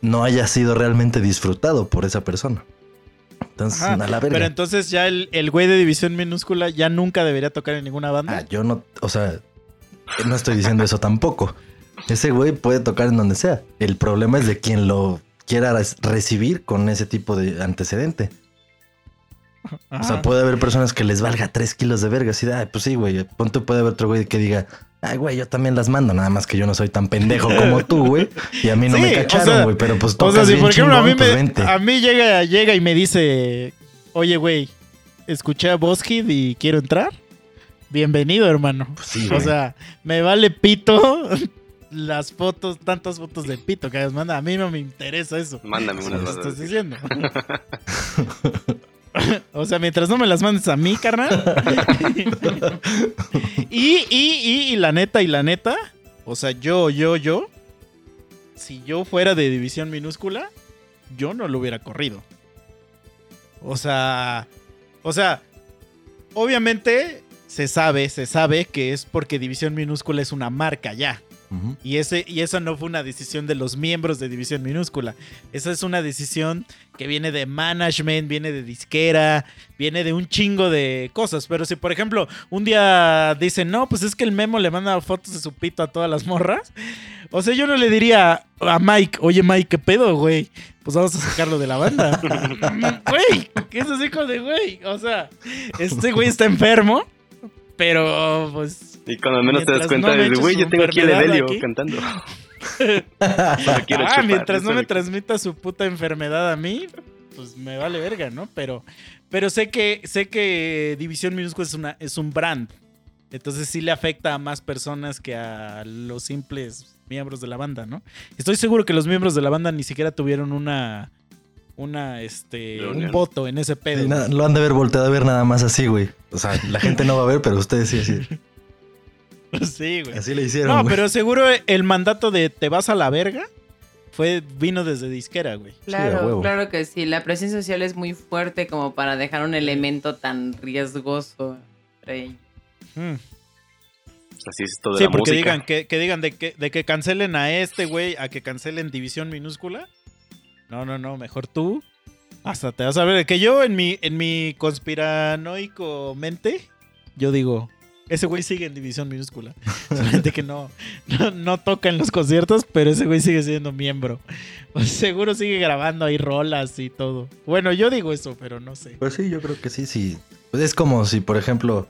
S2: no haya sido realmente disfrutado por esa persona. Entonces,
S4: Ajá,
S2: a la verga.
S4: Pero entonces ya el, el güey de división minúscula ya nunca debería tocar en ninguna banda.
S2: Ah, yo no, o sea, no estoy diciendo eso tampoco. Ese güey puede tocar en donde sea. El problema es de quien lo quiera recibir con ese tipo de antecedente. O sea,
S4: Ajá.
S2: puede haber personas que les valga tres kilos de verga. Así de, "Ay, pues sí, güey. Ponte puede haber otro güey que diga, ay, güey, yo también las mando. Nada más que yo no soy tan pendejo como tú, güey. Y a mí no
S4: Sí,
S2: me
S4: o
S2: cacharon,
S4: sea,
S2: güey. Pero pues
S4: O
S2: tocas
S4: sea, si
S2: bien
S4: por ejemplo a mí,
S2: chingón, pues
S4: me,
S2: vente.
S4: a mí llega, llega y me dice, oye, güey, escuché a Boskid y quiero entrar. Bienvenido, hermano.
S2: Pues sí,
S4: o sea, me vale pito las fotos, tantas fotos de pito que manda. A mí no me interesa eso.
S5: Mándame unas a
S4: estás diciendo. o sea, mientras no me las mandes a mí, carnal. y, y, y, y la neta, y la neta, o sea, yo, yo, yo, si yo fuera de división minúscula, yo no lo hubiera corrido. O sea, o sea, obviamente se sabe, se sabe que es porque división minúscula es una marca ya. Y, ese, y eso no fue una decisión de los miembros de División Minúscula. Esa es una decisión que viene de management, viene de disquera, viene de un chingo de cosas. Pero si, por ejemplo, un día dicen, no, pues es que el memo le manda fotos de su pito a todas las morras. O sea, yo no le diría a Mike, oye Mike, ¿qué pedo, güey? Pues vamos a sacarlo de la banda. Güey, ¿qué es así de güey? O sea, este güey está enfermo, pero pues
S5: Y cuando menos te das
S4: Mientras
S5: cuenta,
S4: no
S5: güey, yo
S4: su
S5: tengo aquí el Evelio
S4: aquí".
S5: cantando.
S4: Ah,
S5: chupar,
S4: mientras no me transmita su puta enfermedad a mí, pues me vale verga, ¿no? Pero, pero sé que sé que División Minúscula es una es un brand. Entonces sí le afecta a más personas que a los simples miembros de la banda, ¿no? Estoy seguro que los miembros de la banda ni siquiera tuvieron una una este un voto en ese pedo.
S2: Sí, nada, lo han de haber volteado a ver nada más así, güey. O sea, la gente no va a ver, pero ustedes sí, así.
S4: sí, güey.
S2: Así le hicieron.
S4: No,
S2: güey.
S4: pero seguro el mandato de te vas a la verga fue vino desde disquera, güey.
S3: Claro, claro que sí. La presión social es muy fuerte como para dejar un elemento tan riesgoso. ellos.
S4: Mm.
S5: Así es todo
S4: Sí,
S5: la
S4: porque
S5: música.
S4: digan que, que digan de que, de que cancelen a este güey, a que cancelen división minúscula. No, no, no, mejor tú. Hasta te vas a ver. Que yo en mi, en mi conspiranoico mente, yo digo, ese güey sigue en división minúscula. Solamente que no, no, no toca en los conciertos, pero ese güey sigue siendo miembro. Pues seguro sigue grabando ahí rolas y todo. Bueno, yo digo eso, pero no sé.
S2: Pues sí, yo creo que sí, sí. Pues es como si, por ejemplo,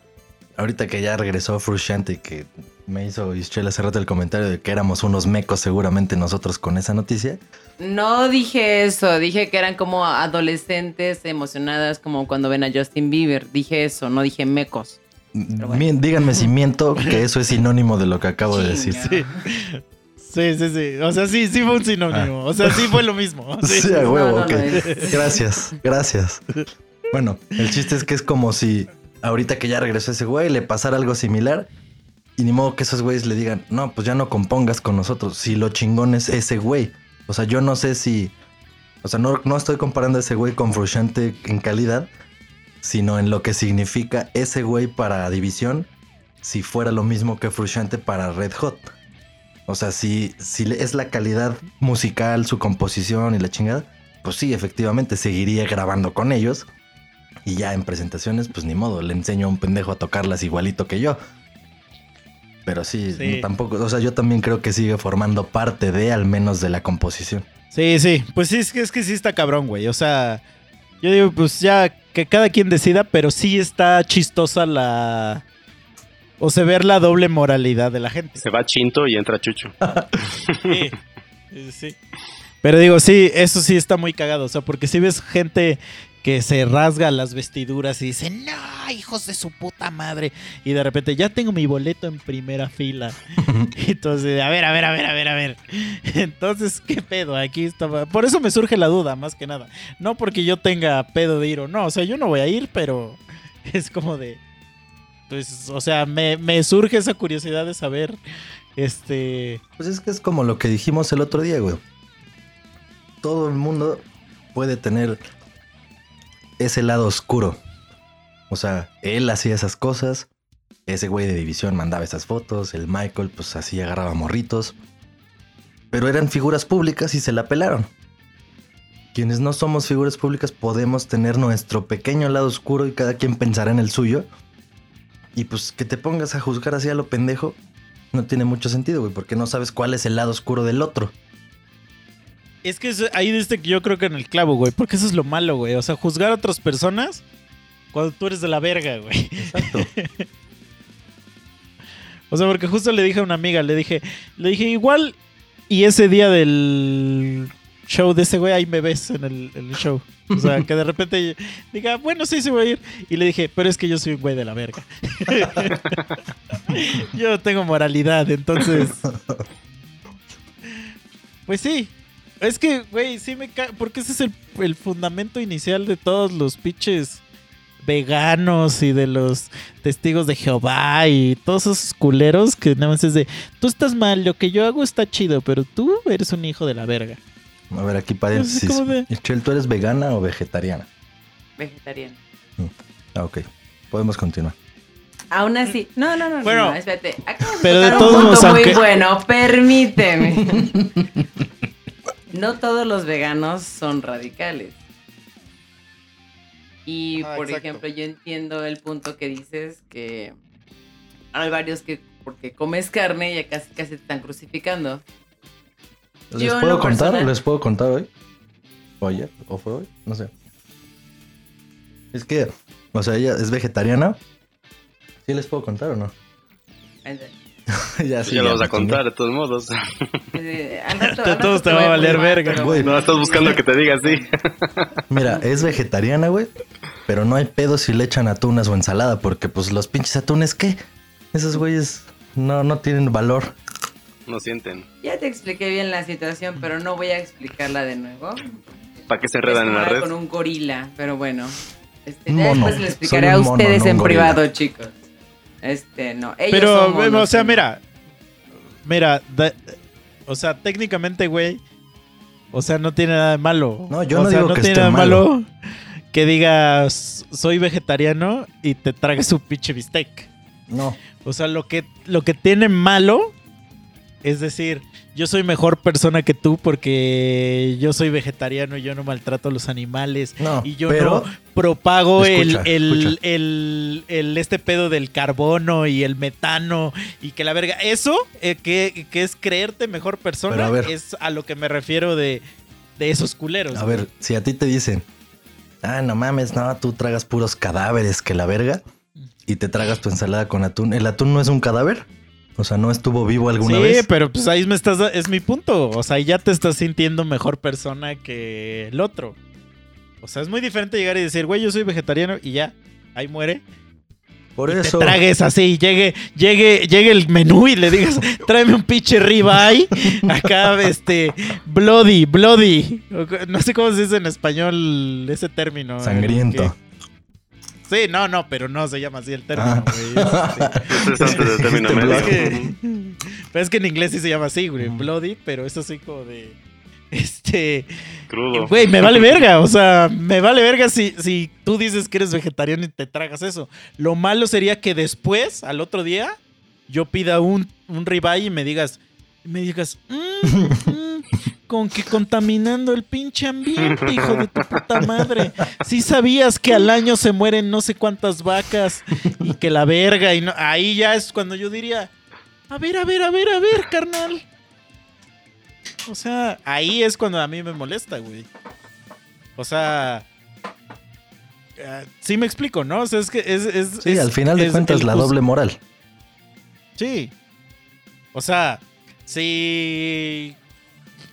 S2: ahorita que ya regresó Frusciante, que me hizo Ischel hace rato el comentario de que éramos unos mecos seguramente nosotros con esa noticia.
S3: No dije eso, dije que eran como adolescentes emocionadas como cuando ven a Justin Bieber. Dije eso, no dije mecos. bueno.
S2: Díganme si miento, que eso es sinónimo de lo que acabo de decir.
S4: Sí, sí, sí. O sea, sí, sí fue un sinónimo. O sea, sí fue lo mismo. Sí.
S2: Sí, a huevo,
S3: no
S2: ok. Gracias, gracias. Bueno, el chiste es que es como si ahorita que ya regresó ese güey le pasara algo similar y ni modo que esos güeyes le digan, no, pues ya no compongas con nosotros, si lo chingón es ese güey. O sea, yo no sé si, o sea, no, no estoy comparando a ese güey con Frusciante en calidad, sino en lo que significa ese güey para División si fuera lo mismo que Frusciante para Red Hot. O sea, si, si es la calidad musical, su composición y la chingada, pues sí, efectivamente, seguiría grabando con ellos. Y ya en presentaciones, pues ni modo, le enseño a un pendejo a tocarlas igualito que yo. Pero sí,
S4: Sí.
S2: tampoco, o sea, yo también creo que sigue formando parte de, al menos de la composición.
S4: Sí, sí. Pues sí, es que, es que sí está cabrón, güey. O sea, yo digo, pues ya que cada quien decida, pero sí está chistosa la. O sea, ver la doble moralidad de la gente.
S5: Se va Chinto y entra Chucho.
S4: Sí, sí. Pero digo, sí, eso sí está muy cagado. O sea, porque si ves gente que se rasga las vestiduras y dice, no, hijos de su puta madre. Y de repente, ya tengo mi boleto en primera fila. Entonces, a ver, a ver, a ver, a ver, a ver. Entonces, ¿qué pedo? Aquí estaba. Por eso me surge la duda, más que nada. No porque yo tenga pedo de ir o no. O sea, yo no voy a ir, pero es como de. Pues, o sea, me, me surge esa curiosidad de saber. Este.
S2: Pues es que es como lo que dijimos el otro día, güey. Todo el mundo puede tener ese lado oscuro. O sea, él hacía esas cosas. Ese güey de división mandaba esas fotos. El Michael, pues así agarraba morritos. Pero eran figuras públicas y se la pelaron. Quienes no somos figuras públicas podemos tener nuestro pequeño lado oscuro y cada quien pensará en el suyo. Y pues que te pongas a juzgar así a lo pendejo no tiene mucho sentido, güey, porque no sabes cuál es el lado oscuro del otro.
S4: Es que ahí diste que yo creo que en el clavo, güey. Porque eso es lo malo, güey. O sea, juzgar a otras personas cuando tú eres de la verga, güey.
S2: Exacto.
S4: O sea, porque justo le dije a una amiga, le dije, le dije, igual, y ese día del show de ese güey, ahí me ves en el, en el show. O sea, que de repente diga, bueno, sí, sí voy a ir. Y le dije, pero es que yo soy un güey de la verga. yo tengo moralidad, entonces. Pues sí. Es que, güey, sí me cae. Porque ese es el, el fundamento inicial de todos los pinches veganos y de los testigos de Jehová y todos esos culeros que nada más es de tú estás mal, lo que yo hago está chido, pero tú eres un hijo de la verga.
S2: A ver, aquí paréntesis.
S4: ¿cómo de?
S2: Michelle, ¿tú eres vegana o vegetariana?
S3: Vegetariano.
S2: Ah, ok. Podemos continuar.
S3: Aún así. No, no, no,
S4: Bueno,
S3: no, espérate. Acabas
S4: pero de
S3: tocar
S4: todos
S3: un punto
S4: modos,
S3: muy
S4: aunque-
S3: bueno, permíteme. no todos los veganos son radicales. Y
S4: Ah,
S3: por
S4: exacto.
S3: ejemplo, yo entiendo el punto que dices que hay varios que porque comes carne ya casi casi te están crucificando.
S2: ¿Les
S3: Yo
S2: puedo contar?
S3: personal-
S2: ¿Les puedo contar hoy? ¿O ayer? ¿O fue hoy? No sé. Es que, o sea, ella es vegetariana. ¿Sí les puedo contar o no? ya, sí,
S5: ya lo vas a contar de todos modos.
S3: Eh, al rato-
S4: todos
S3: rato
S4: te va a valer verga,
S3: pero
S2: güey.
S5: No, estás buscando que te diga así.
S2: Mira, es vegetariana, güey. Pero no hay pedo si le echan atunas o ensalada. Porque, pues, los pinches atunes, ¿qué? Esos güeyes no, no tienen valor.
S5: No sienten.
S3: Ya te expliqué bien la situación, pero no voy a explicarla de nuevo.
S5: ¿Para qué se enredan en la red?
S3: con un gorila, pero bueno. Este, ya después le explicaré a
S2: mono,
S3: ustedes
S2: no
S3: en
S2: gorila.
S3: privado, chicos. Este, no. Ellos
S4: Pero,
S3: son monos,
S4: o sea, mira. Mira, da- o sea, técnicamente, güey. O sea, no tiene nada de malo.
S2: No, yo
S4: o
S2: no
S4: sea,
S2: digo
S4: no
S2: que
S4: tiene
S2: esté
S4: nada de
S2: malo.
S4: malo que digas soy vegetariano y te tragues un pinche bistec.
S2: No.
S4: O sea, lo que, lo que tiene malo es decir, yo soy mejor persona que tú porque yo soy vegetariano y yo no maltrato a los animales
S2: No,
S4: y yo
S2: pero-
S4: no propago
S2: Escucha,
S4: el, el,
S2: escucha.
S4: el- el- este pedo del carbono y el metano y que la verga. Eso, eh, que, que es creerte mejor persona,
S2: Pero a ver.
S4: es a lo que me refiero de, de esos culeros.
S2: A
S4: güey.
S2: ver, si a ti te dicen, ah, no mames, no, tú tragas puros cadáveres que la verga y te tragas tu ensalada con atún, ¿el atún no es un cadáver? O sea, no estuvo vivo alguna
S4: sí,
S2: vez.
S4: pero pues ahí me estás, es mi punto. O sea, ya te estás sintiendo mejor persona que el otro. O sea, es muy diferente llegar y decir, güey, yo soy vegetariano y ya, ahí muere.
S2: Por
S4: y
S2: eso.
S4: te tragues así, llegue, llegue, llegue el menú y le digas, tráeme un pinche ribeye. Acá, este, bloody, bloody. No sé cómo se dice en español ese término. eh,
S2: Sangriento.
S4: Sí, no, no, pero no se llama así el término,
S2: Ah.
S4: güey. Este,
S5: es antes del término medio.
S4: es que,
S5: Ujú.
S4: pero es que en inglés sí se llama así, güey. Bloody, pero es así como de. Este.
S5: Crudo.
S4: Güey, me vale verga. O sea, me vale verga si, si tú dices que eres vegetariano y te tragas eso. Lo malo sería que después, al otro día, yo pida un, un ribeye y me digas. Me digas. "Mm, mm, con que contaminando el pinche ambiente, hijo de tu puta madre. Si sabías que al año se mueren no sé cuántas vacas y que la verga y no. Ahí ya es cuando yo diría. A ver, a ver, a ver, a ver, carnal. O sea, ahí es cuando a mí me molesta, güey. O sea. eh, sí me explico, ¿no? O sea, es que es. es-
S2: Sí,
S4: es-
S2: al final de cuentas, la doble moral.
S4: Sí. O sea, si.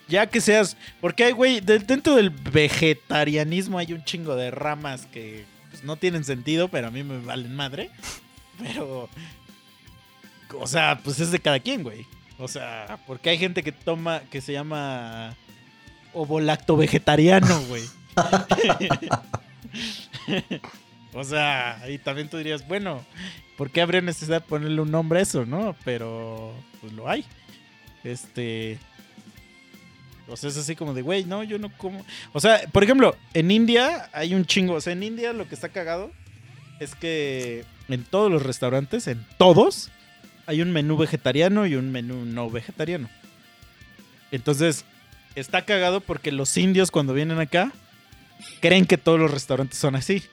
S4: Ya que seas. Porque hay, güey, de- dentro del vegetarianismo hay un chingo de ramas que pues, no tienen sentido, pero a mí me valen madre. Pero. O sea, pues es de cada quien, güey. O sea, porque hay gente que toma. que se llama. Ovolacto vegetariano, güey. o sea, y también tú dirías, bueno, ¿por qué habría necesidad de ponerle un nombre a eso, no? Pero, pues lo hay. Este. O sea, es así como de, güey, no, yo no como. O sea, por ejemplo, en India hay un chingo. O sea, en India lo que está cagado es que en todos los restaurantes, en todos, hay un menú vegetariano y un menú no vegetariano. Entonces, está cagado porque los indios cuando vienen acá creen que todos los restaurantes son así.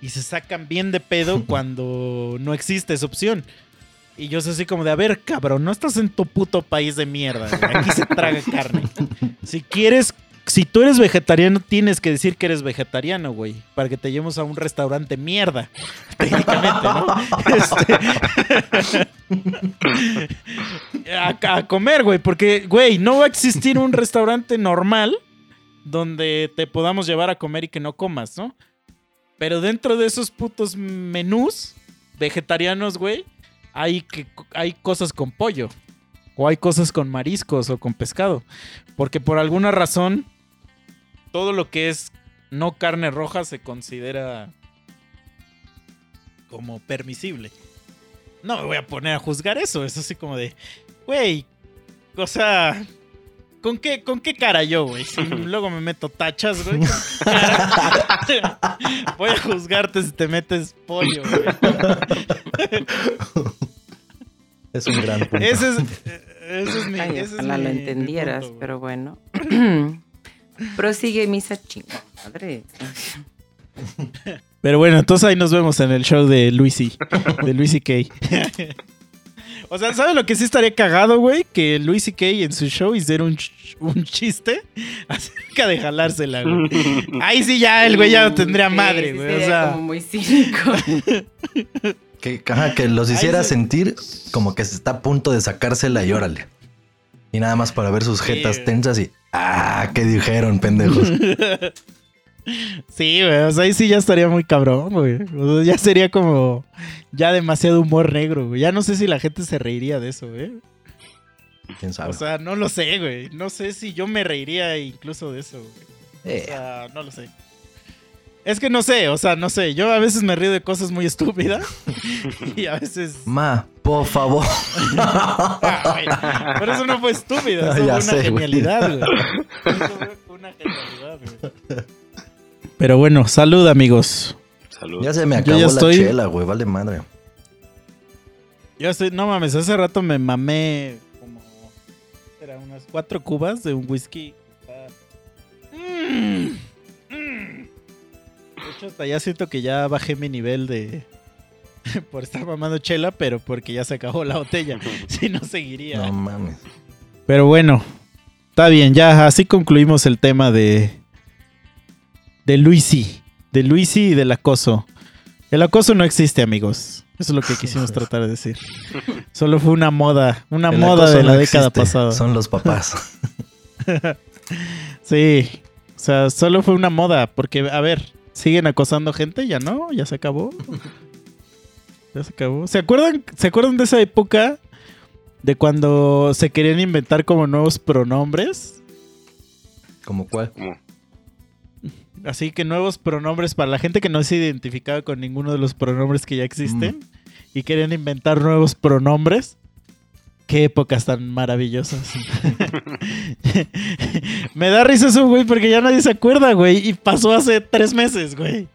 S4: Y se sacan bien de pedo cuando no existe esa opción. Y yo soy así como de, a ver, cabrón, no estás en tu puto país de mierda. güey. Aquí se traga carne. Si quieres, si tú eres vegetariano, tienes que decir que eres vegetariano, güey. Para que te llevemos a un restaurante mierda. Técnicamente, ¿no? Este- a, a comer, güey. Porque, güey, no va a existir un restaurante normal donde te podamos llevar a comer y que no comas, ¿no? Pero dentro de esos putos menús vegetarianos, güey, hay, que, hay cosas con pollo. O hay cosas con mariscos o con pescado. Porque por alguna razón, todo lo que es no carne roja se considera como permisible. No me voy a poner a juzgar eso. Es así como de, güey, o sea, ¿con qué, ¿con qué cara yo, güey? Si luego me meto tachas, güey. voy a juzgarte si te metes pollo, güey.
S2: Es un gran punto.
S4: Ese es, ese es mi.
S3: Ay,
S4: ese es
S3: ojalá
S4: mi-
S3: lo
S4: mi
S3: entendieras,
S4: punto,
S3: pero bueno. Prosigue misa chingón, madre.
S4: Pero bueno, entonces ahí nos vemos en el show de Luisi. De Luisi K. o sea, ¿sabes lo que sí estaría cagado, güey? Que Luisi K en su show hiciera un, ch- un chiste acerca de jalársela, güey. Ahí sí ya el güey ya no tendría madre, güey. O sea,
S3: como muy cínico.
S2: Que, ajá, que los hiciera
S4: se-
S2: sentir como que se está a punto de sacársela y órale. Y nada más para ver sus jetas tensas y. ¡Ah! ¿Qué dijeron, pendejos?
S4: Sí, güey. O sea, ahí sí ya estaría muy cabrón, güey. O sea, ya sería como. Ya demasiado humor negro, güey. Ya no sé si la gente se reiría de eso, güey.
S2: ¿Quién sabe?
S4: O sea, no lo sé, güey. No sé si yo me reiría incluso de eso, güey.
S2: Eh,
S4: O sea, no lo sé. Es que no sé, o sea, no sé. Yo a veces me río de cosas muy estúpidas. y a veces.
S2: Ma, por favor.
S4: Ah, Pero eso no fue estúpido, eso
S2: Ya
S4: fue una
S2: sé,
S4: genialidad, güey. Eso fue una genialidad, güey. Pero bueno, salud, amigos.
S5: Salud.
S2: Ya se me
S4: Yo
S2: acabó
S4: ya
S2: la
S4: estoy-
S2: chela, güey. Vale madre.
S4: Yo estoy, no mames, hace rato me mamé como. Era unas cuatro cubas de un whisky. Mm, mm. De hecho, hasta ya siento que ya bajé mi nivel de. por estar mamando chela, pero porque ya se acabó la botella. Si no, seguiría.
S2: No mames.
S4: Pero bueno, está bien, ya así concluimos el tema de. De Luisi. De Luisi y del acoso. El acoso no existe, amigos. Eso es lo que quisimos tratar de decir. Solo fue una moda, una
S2: El
S4: moda de la
S2: no
S4: década
S2: existe,
S4: pasada.
S2: Son los papás.
S4: Sí, o sea, solo fue una moda, porque, a ver, ¿siguen acosando gente? ¿Ya no? ¿Ya se acabó? ¿Ya se acabó? ¿Se acuerdan, ¿Se acuerdan de esa época de cuando se querían inventar como nuevos pronombres?
S2: ¿Como cuál?
S5: Como,
S4: Así que nuevos pronombres para la gente que no se identificaba con ninguno de los pronombres que ya existen y querían inventar nuevos pronombres. Qué épocas tan maravillosas. Me da risa eso, güey, porque ya nadie se acuerda, güey. Y pasó hace tres meses, güey.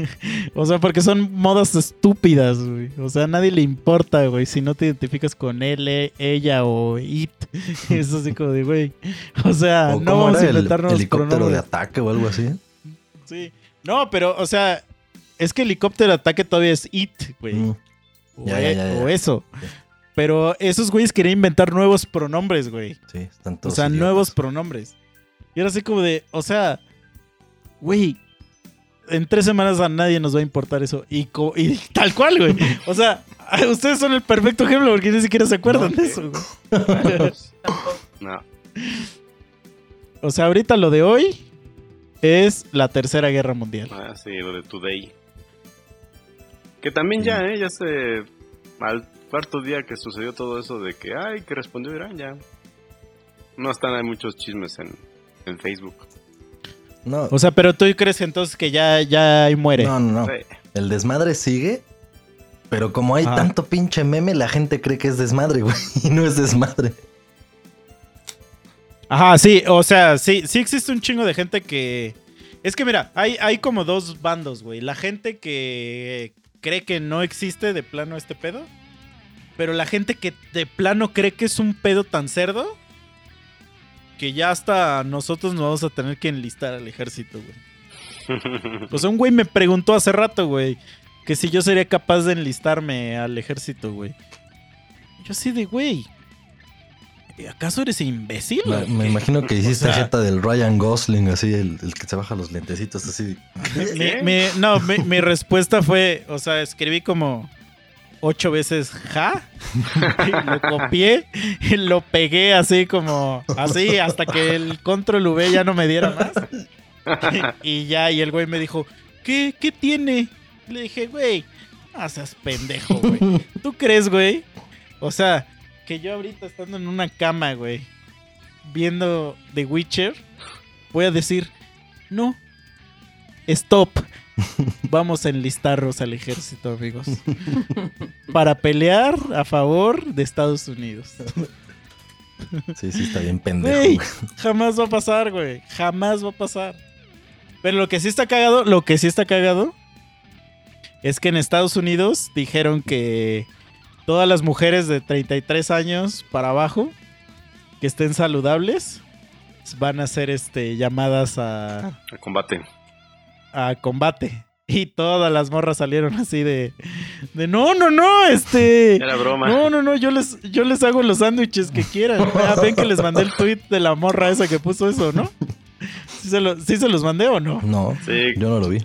S4: o sea, porque son modas estúpidas, güey. O sea, a nadie le importa, güey, si no te identificas con él, ella o it. es así como de, güey. O sea,
S2: ¿O
S4: no vamos a
S2: era el
S4: inventar nuevos
S2: helicóptero de
S4: pronombres.
S2: ataque o algo así?
S4: Sí. No, pero, o sea, es que helicóptero ataque todavía es IT, güey.
S2: Mm.
S4: O,
S2: Ya, ya,
S4: e-
S2: ya, ya.
S4: o eso. Pero esos güeyes querían inventar nuevos pronombres, güey.
S2: Sí, están
S4: O
S2: todos
S4: sea,
S2: idiotas.
S4: nuevos pronombres. Y ahora así como de, o sea, güey, en tres semanas a nadie nos va a importar eso. Y, co- y tal cual, güey. O sea, ustedes son el perfecto ejemplo porque ni siquiera se acuerdan
S2: No,
S4: de eso, güey.
S5: no.
S4: O sea, ahorita lo de hoy es la tercera guerra mundial.
S5: Ah, sí, lo de Today. Que también ya, ¿eh? Ya se... Al cuarto día que sucedió todo eso de que, ay, que respondió Irán, ya. No están, hay muchos chismes en, en Facebook.
S2: No,
S4: O sea, pero tú crees entonces que ya, ya ahí muere.
S2: no, no, no.
S5: Sí.
S2: El desmadre sigue, pero como hay
S4: Ah.
S2: tanto pinche meme, la gente cree que es desmadre, güey. Y no es desmadre.
S4: Ajá, sí, o sea, sí, sí existe un chingo de gente que... Es que mira, hay, hay como dos bandos, güey. La gente que cree que no existe de plano este pedo. Pero la gente que de plano cree que es un pedo tan cerdo. Que ya hasta nosotros nos vamos a tener que enlistar al ejército, güey. Sea, un güey me preguntó hace rato, güey. Que si yo sería capaz de enlistarme al ejército, güey. Yo así de, güey. ¿Acaso eres imbécil?
S2: Me, me imagino que hiciste
S4: O sea-
S2: jeta del Ryan Gosling, así, el, el que se baja los lentecitos, así.
S4: Mi- mi- no, mi, mi respuesta fue, o sea, escribí como ocho veces ja, y lo copié y lo pegué así como, así, hasta que el control V ya no me diera más. Y ya, y el güey me dijo, ¿qué, qué tiene? Y le dije, güey, no seas pendejo, güey. ¿Tú crees, güey? O sea, que yo ahorita estando en una cama, güey, viendo The Witcher, voy a decir, no, stop. Vamos a enlistarnos al ejército, amigos. Para pelear a favor de Estados Unidos.
S2: Sí, sí, está bien pendejo.
S4: Güey, jamás va a pasar, güey. Jamás va a pasar. Pero lo que sí está cagado, lo que sí está cagado es que en Estados Unidos dijeron que todas las mujeres de 33 años para abajo que estén saludables van a ser este llamadas a,
S5: El combate.
S4: a combate. Y todas las morras salieron así de, de no, no, no, este.
S5: Era broma.
S4: No, no, no, yo les, yo les hago los sándwiches que quieran. Ah, ven que les mandé el tweet de la morra esa que puso eso, ¿no? ¿Sí se, lo- sí se los mandé o no?
S2: No,
S5: Sí,
S2: yo no lo vi.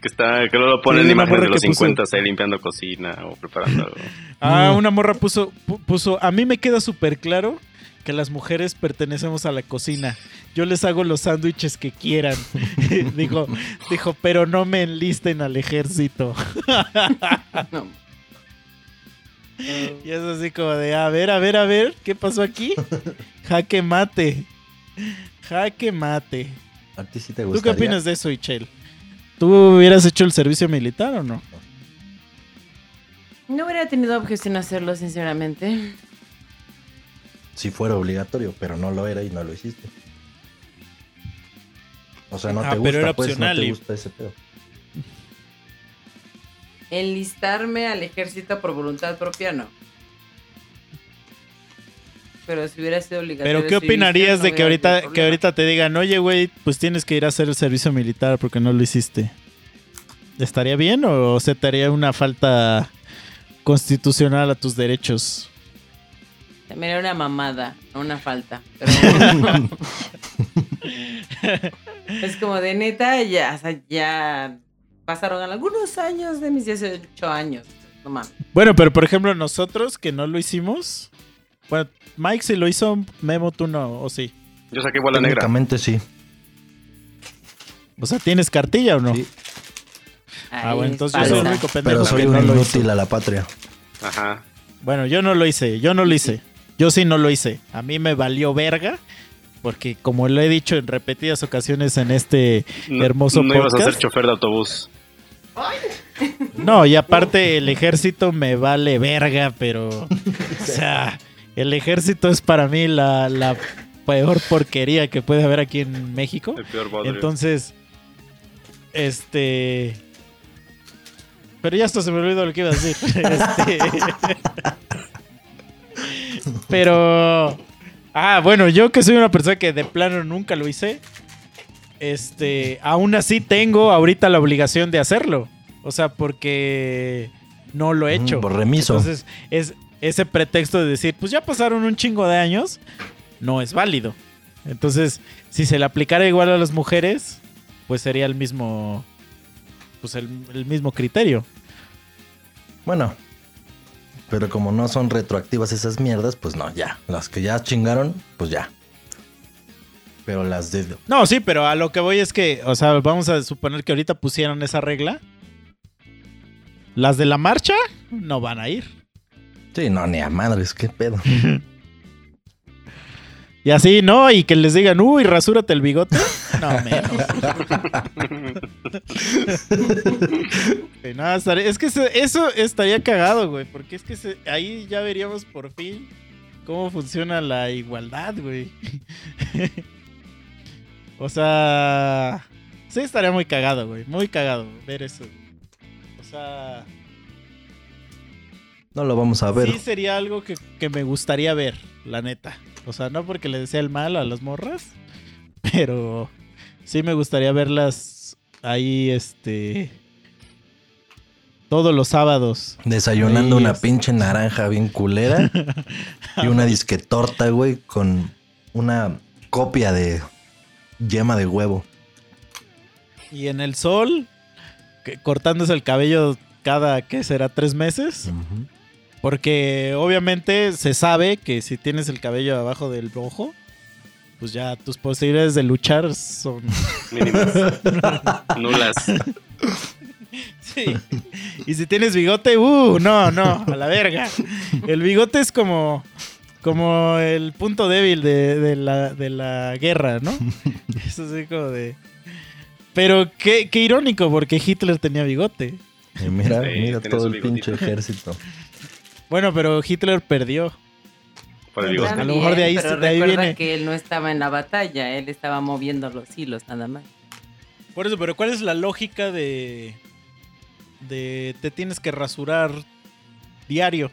S5: Que está, que luego ponen
S4: Sí,
S5: imágenes
S4: morra
S5: de los
S4: que puso-
S5: 50 ahí limpiando cocina o preparando algo.
S4: Ah, una morra puso, pu- puso, a mí me queda súper claro que las mujeres pertenecemos a la cocina. Yo les hago los sándwiches que quieran. dijo, dijo, pero no me enlisten al ejército.
S3: No.
S4: Y es así como de, a ver, a ver, a ver, ¿qué pasó aquí? Jaque mate. Jaque mate.
S2: ¿A ti sí te
S4: ¿Tú qué opinas de eso, Ichel? ¿Tú hubieras hecho el servicio militar o no?
S3: No hubiera tenido objeción a hacerlo, sinceramente.
S2: Si fuera obligatorio, pero no lo era y no lo hiciste. O sea, no
S4: Ah,
S2: te
S4: pero
S2: gusta,
S4: era
S2: pues, no
S4: opcional
S2: te
S4: y-
S2: gusta ese pedo.
S3: Enlistarme al ejército por voluntad propia, no. Pero si hubiera sido obligatorio.
S4: Pero ¿qué opinarías
S3: no
S4: de que ahorita, que ahorita te digan, oye, güey, pues tienes que ir a hacer el servicio militar porque no lo hiciste? ¿Estaría bien o se te haría una falta constitucional a tus derechos?
S3: También era una mamada, no una falta. Pero es como de neta, ya, o sea, ya pasaron algunos años de mis 18 años. No mames.
S4: Bueno, pero por ejemplo, nosotros que no lo hicimos. Bueno, Mike sí lo hizo, Memo tú no, o sí.
S5: Yo saqué bola negra.
S2: Técnicamente sí.
S4: O sea, ¿tienes cartilla o no?
S2: Sí.
S4: Ah, bueno, entonces
S3: es
S4: yo soy el único pendejo
S2: Pero soy un
S4: no hizo.
S2: inútil a la patria.
S5: Ajá.
S4: Bueno, yo no lo hice, yo no lo hice. Yo sí no lo hice. A mí me valió verga. Porque como lo he dicho en repetidas ocasiones en este
S5: No,
S4: hermoso
S5: no ibas a ser chofer de autobús.
S4: No, y aparte el ejército me vale verga, pero... O sea, el ejército es para mí la, la peor porquería que puede haber aquí en México.
S5: El peor bodrio.
S4: Entonces, este... Pero ya hasta se me olvidó lo que iba a decir. Este... Pero... Ah, bueno, yo que soy una persona que de plano nunca lo hice, este, aún así tengo ahorita la obligación de hacerlo. O sea, porque no lo he hecho.
S2: Mm, por remiso.
S4: Entonces, es ese pretexto de decir, pues ya pasaron un chingo de años, no es válido. Entonces, si se le aplicara igual a las mujeres, pues sería el mismo, pues el, el mismo criterio.
S2: Bueno. Pero como no son retroactivas esas mierdas, pues no, ya. Las que ya chingaron, pues ya. Pero las de...
S4: No, sí, pero a lo que voy es que, o sea, vamos a suponer que ahorita pusieron esa regla. Las de la marcha no van a ir.
S2: Sí, no, ni a madres, qué pedo.
S4: Y así, ¿no? Y que les digan, uy, rasúrate el bigote. No, menos. No, estaría- es que eso estaría cagado, güey. Porque es que se- ahí ya veríamos por fin cómo funciona la igualdad, güey. o sea, sí estaría muy cagado, güey. Muy cagado ver eso. O sea,
S2: No lo vamos a ver.
S4: sí sería algo que, que me gustaría ver, la neta. O sea, no porque le desea el mal a las morras, pero sí me gustaría verlas ahí, este... Todos los sábados.
S2: Desayunando
S4: Ahí
S2: una
S4: es.
S2: pinche naranja bien culera. y una disque torta, güey, con una copia de yema de huevo.
S4: Y en el sol, que- cortándose el cabello cada, ¿qué será? ¿Tres meses? Porque obviamente se sabe que si tienes el cabello abajo del ojo, pues ya tus posibilidades de luchar son...
S5: Mínimas. Nulas.
S4: Sí. Y si tienes bigote, uh, no, no, a la verga. El bigote es como, como el punto débil de, de la, de la guerra, ¿no? Es así como de... Pero qué, qué irónico, porque Hitler tenía bigote.
S2: Y mira,
S5: Sí,
S2: mira todo el pinche ejército.
S4: Bueno, pero Hitler perdió.
S5: Bigote.
S4: a lo mejor de ahí-
S3: pero
S4: de ahí
S3: recuerda
S4: viene.
S3: que él no estaba en la batalla, él estaba moviendo los hilos nada más.
S4: Por eso, pero ¿cuál es la lógica de... de te tienes que rasurar diario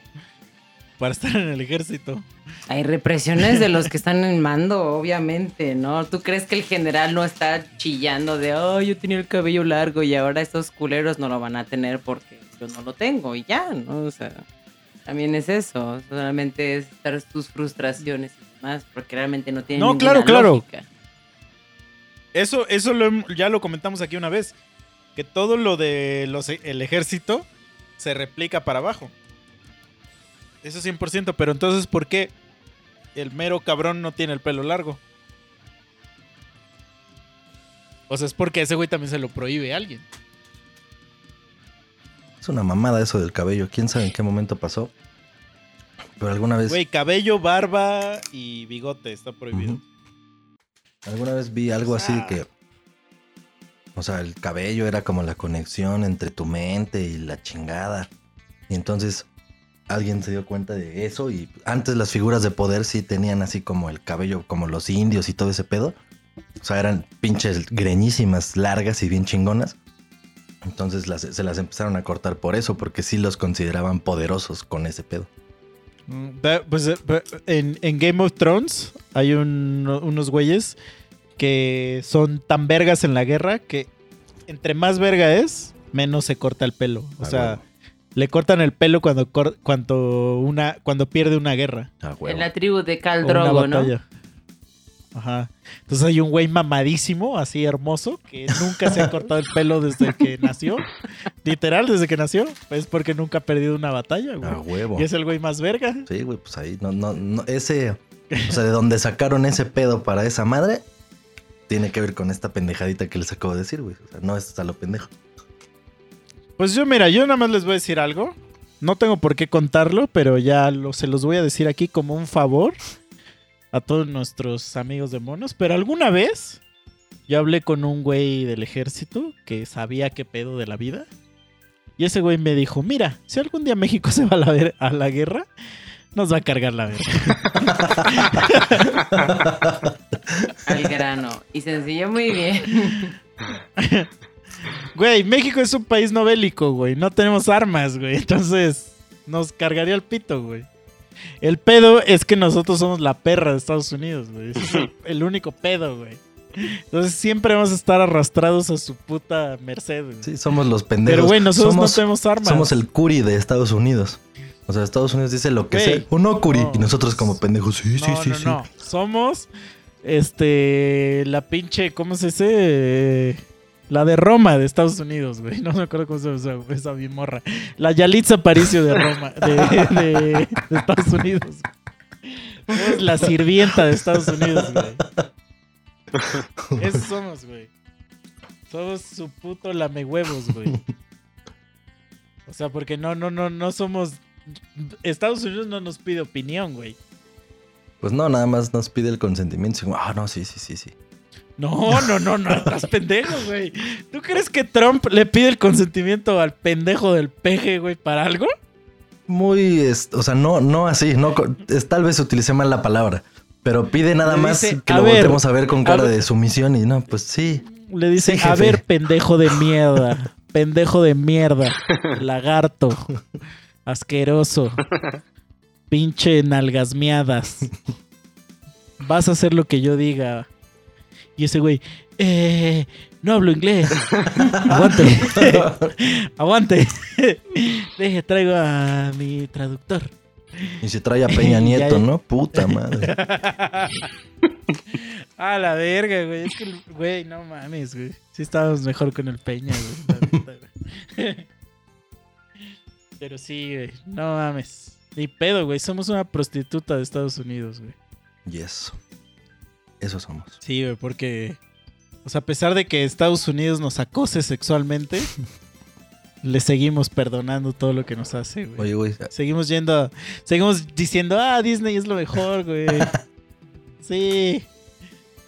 S4: para estar en el ejército?
S3: Hay represiones de los que están en mando, obviamente, ¿no? ¿Tú crees que el general no está chillando de, oh, yo tenía el cabello largo y ahora estos culeros no lo van a tener porque yo no lo tengo y ya, ¿no? O sea, también es eso, solamente es estar tus frustraciones y demás, porque realmente no tiene
S4: No, claro, claro.
S3: lógica.
S4: Eso, eso lo ya lo comentamos aquí una vez. Que todo lo de los, el ejército se replica para abajo. Eso 100%. Pero entonces, ¿por qué el mero cabrón no tiene el pelo largo? O sea, es porque ese güey también se lo prohíbe a alguien.
S2: Es una mamada eso del cabello. ¿Quién sabe en qué momento pasó? Pero alguna vez...
S4: Güey, cabello, barba y bigote está prohibido.
S2: Alguna vez vi algo así de que... O sea, el cabello era como la conexión entre tu mente y la chingada. Y entonces alguien se dio cuenta de eso y antes las figuras de poder sí tenían así como el cabello, como los indios y todo ese pedo. O sea, eran pinches greñísimas, largas y bien chingonas. Entonces las- se las empezaron a cortar por eso, porque sí los consideraban poderosos con ese pedo.
S4: Mm, Pues eh, en, en Game of Thrones hay un- unos güeyes que son tan vergas en la guerra que entre más verga es, menos se corta el pelo. O
S2: Ah,
S4: sea, le cortan el pelo cuando, cuando, una, cuando pierde una guerra.
S2: Ah,
S3: En la tribu de Khal
S4: o una
S3: Drogo, ¿no?
S4: Ajá. Entonces hay un güey mamadísimo, así hermoso, que nunca se ha cortado el pelo desde que nació. Literal, desde que nació. Es porque nunca ha perdido una batalla, güey.
S2: A huevo.
S4: Y es el güey más verga.
S2: Sí, güey, pues ahí no, no, no, ese, o sea, de donde sacaron ese pedo para esa madre, tiene que ver con esta pendejadita que les acabo de decir, güey. O sea, no es a lo pendejo.
S4: Pues yo, mira, yo nada más les voy a decir algo. No tengo por qué contarlo, pero ya lo, se los voy a decir aquí como un favor a todos nuestros amigos de monos. Pero alguna vez yo hablé con un güey del ejército que sabía qué pedo de la vida. Y ese güey me dijo, mira, si algún día México se va a la, ver- a la guerra, nos va a cargar la verga.
S3: Al grano. Y sencillo, muy bien.
S4: Güey, México es un país no bélico, güey. No tenemos armas, güey. Entonces, nos cargaría el pito, güey. El pedo es que nosotros somos la perra de Estados Unidos, güey. Ese es el, el único pedo, güey. Entonces, siempre vamos a estar arrastrados a su puta merced, güey.
S2: Sí, somos los pendejos.
S4: Pero, güey, nosotros
S2: somos,
S4: no tenemos armas.
S2: Somos el curi de Estados Unidos. O sea, Estados Unidos dice lo que sea. O no, curi.
S4: no.
S2: Y nosotros como pendejos, sí, sí,
S4: no,
S2: sí,
S4: no,
S2: sí.
S4: no. Somos, este, la pinche, ¿cómo se dice? La de Roma de Estados Unidos, güey. No me acuerdo cómo se llama esa, bimorra. La Yalitza Aparicio de Roma, de, de- de Estados Unidos. Somos la sirvienta de Estados Unidos, güey. Eso somos, güey. Somos su puto lamehuevos, güey. O sea, porque no, no, no, no somos. Estados Unidos no nos pide opinión, güey.
S2: Pues no, nada más nos pide el consentimiento. Ah, no, sí, sí, sí, sí.
S4: No, no, no, no, estás pendejo, güey. ¿Tú crees que Trump le pide el consentimiento al pendejo del peje, güey, para algo?
S2: Muy, o sea, no, no así, no, es, tal vez utilicé mal la palabra, pero pide nada
S4: Le
S2: más
S4: dice,
S2: que
S4: "A
S2: lo
S4: ver,
S2: voltemos a ver con cara
S4: ver".
S2: de sumisión y no, pues sí.
S4: Le dice,
S2: Sí,
S4: a ver, pendejo de mierda, pendejo de mierda, lagarto, asqueroso, pinche nalgasmeadas. Vas a hacer lo que yo diga. Y ese güey, eh, no hablo inglés. Aguante. Aguante. Deje, traigo a mi traductor.
S2: Y se trae a Peña Nieto. ¿no? Puta madre.
S4: A la verga, güey. Es que, güey, no mames, güey. Sí estábamos mejor con el Peña, güey. Pero sí, güey. No mames. Ni pedo, güey. Somos una prostituta de Estados Unidos, güey.
S2: Y eso. Eso somos.
S4: Sí, güey, porque... O sea, a pesar de que Estados Unidos nos acose sexualmente, le seguimos perdonando todo lo que nos hace, güey.
S2: Oye, güey,
S4: Seguimos yendo a- Seguimos diciendo, ah, Disney es lo mejor, güey. sí.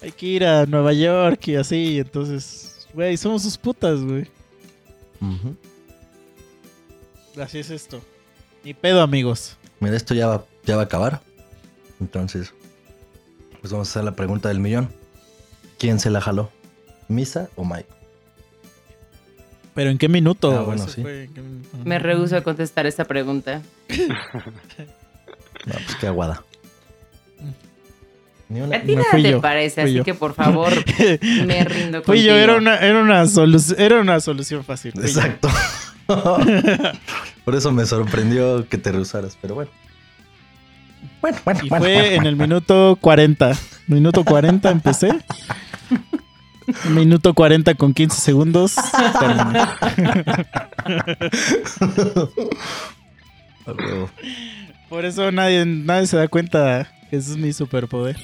S4: Hay que ir a Nueva York y así. Entonces, güey, somos sus putas, güey. Así es esto. Ni pedo, amigos.
S2: mira, esto ya va, ya va a acabar. Entonces, pues vamos a hacer la pregunta del millón. ¿Quién se la jaló? ¿Misa o Mike?
S4: Pero ¿en qué minuto?
S2: Ah, bueno, sí.
S4: fue, ¿en qué minuto?
S3: Me rehuso a contestar esta pregunta.
S2: No, pues qué aguada. Ni una.
S3: A ti
S4: No
S3: nada
S4: fui
S3: te
S4: yo,
S3: parece,
S4: fui
S3: así
S4: yo.
S3: que por favor, me rindo
S4: Fui
S3: contigo.
S4: yo, era una, era una, solu- era una solución fácil. fui.
S2: Exacto. Por eso me sorprendió que te rehusaras, pero bueno. Bueno, bueno,
S4: Y
S2: bueno,
S4: fue
S2: bueno,
S4: en el minuto 40. Minuto 40 empecé. Minuto 40 con 15 segundos. Por eso nadie, nadie se da cuenta que ese es mi superpoder.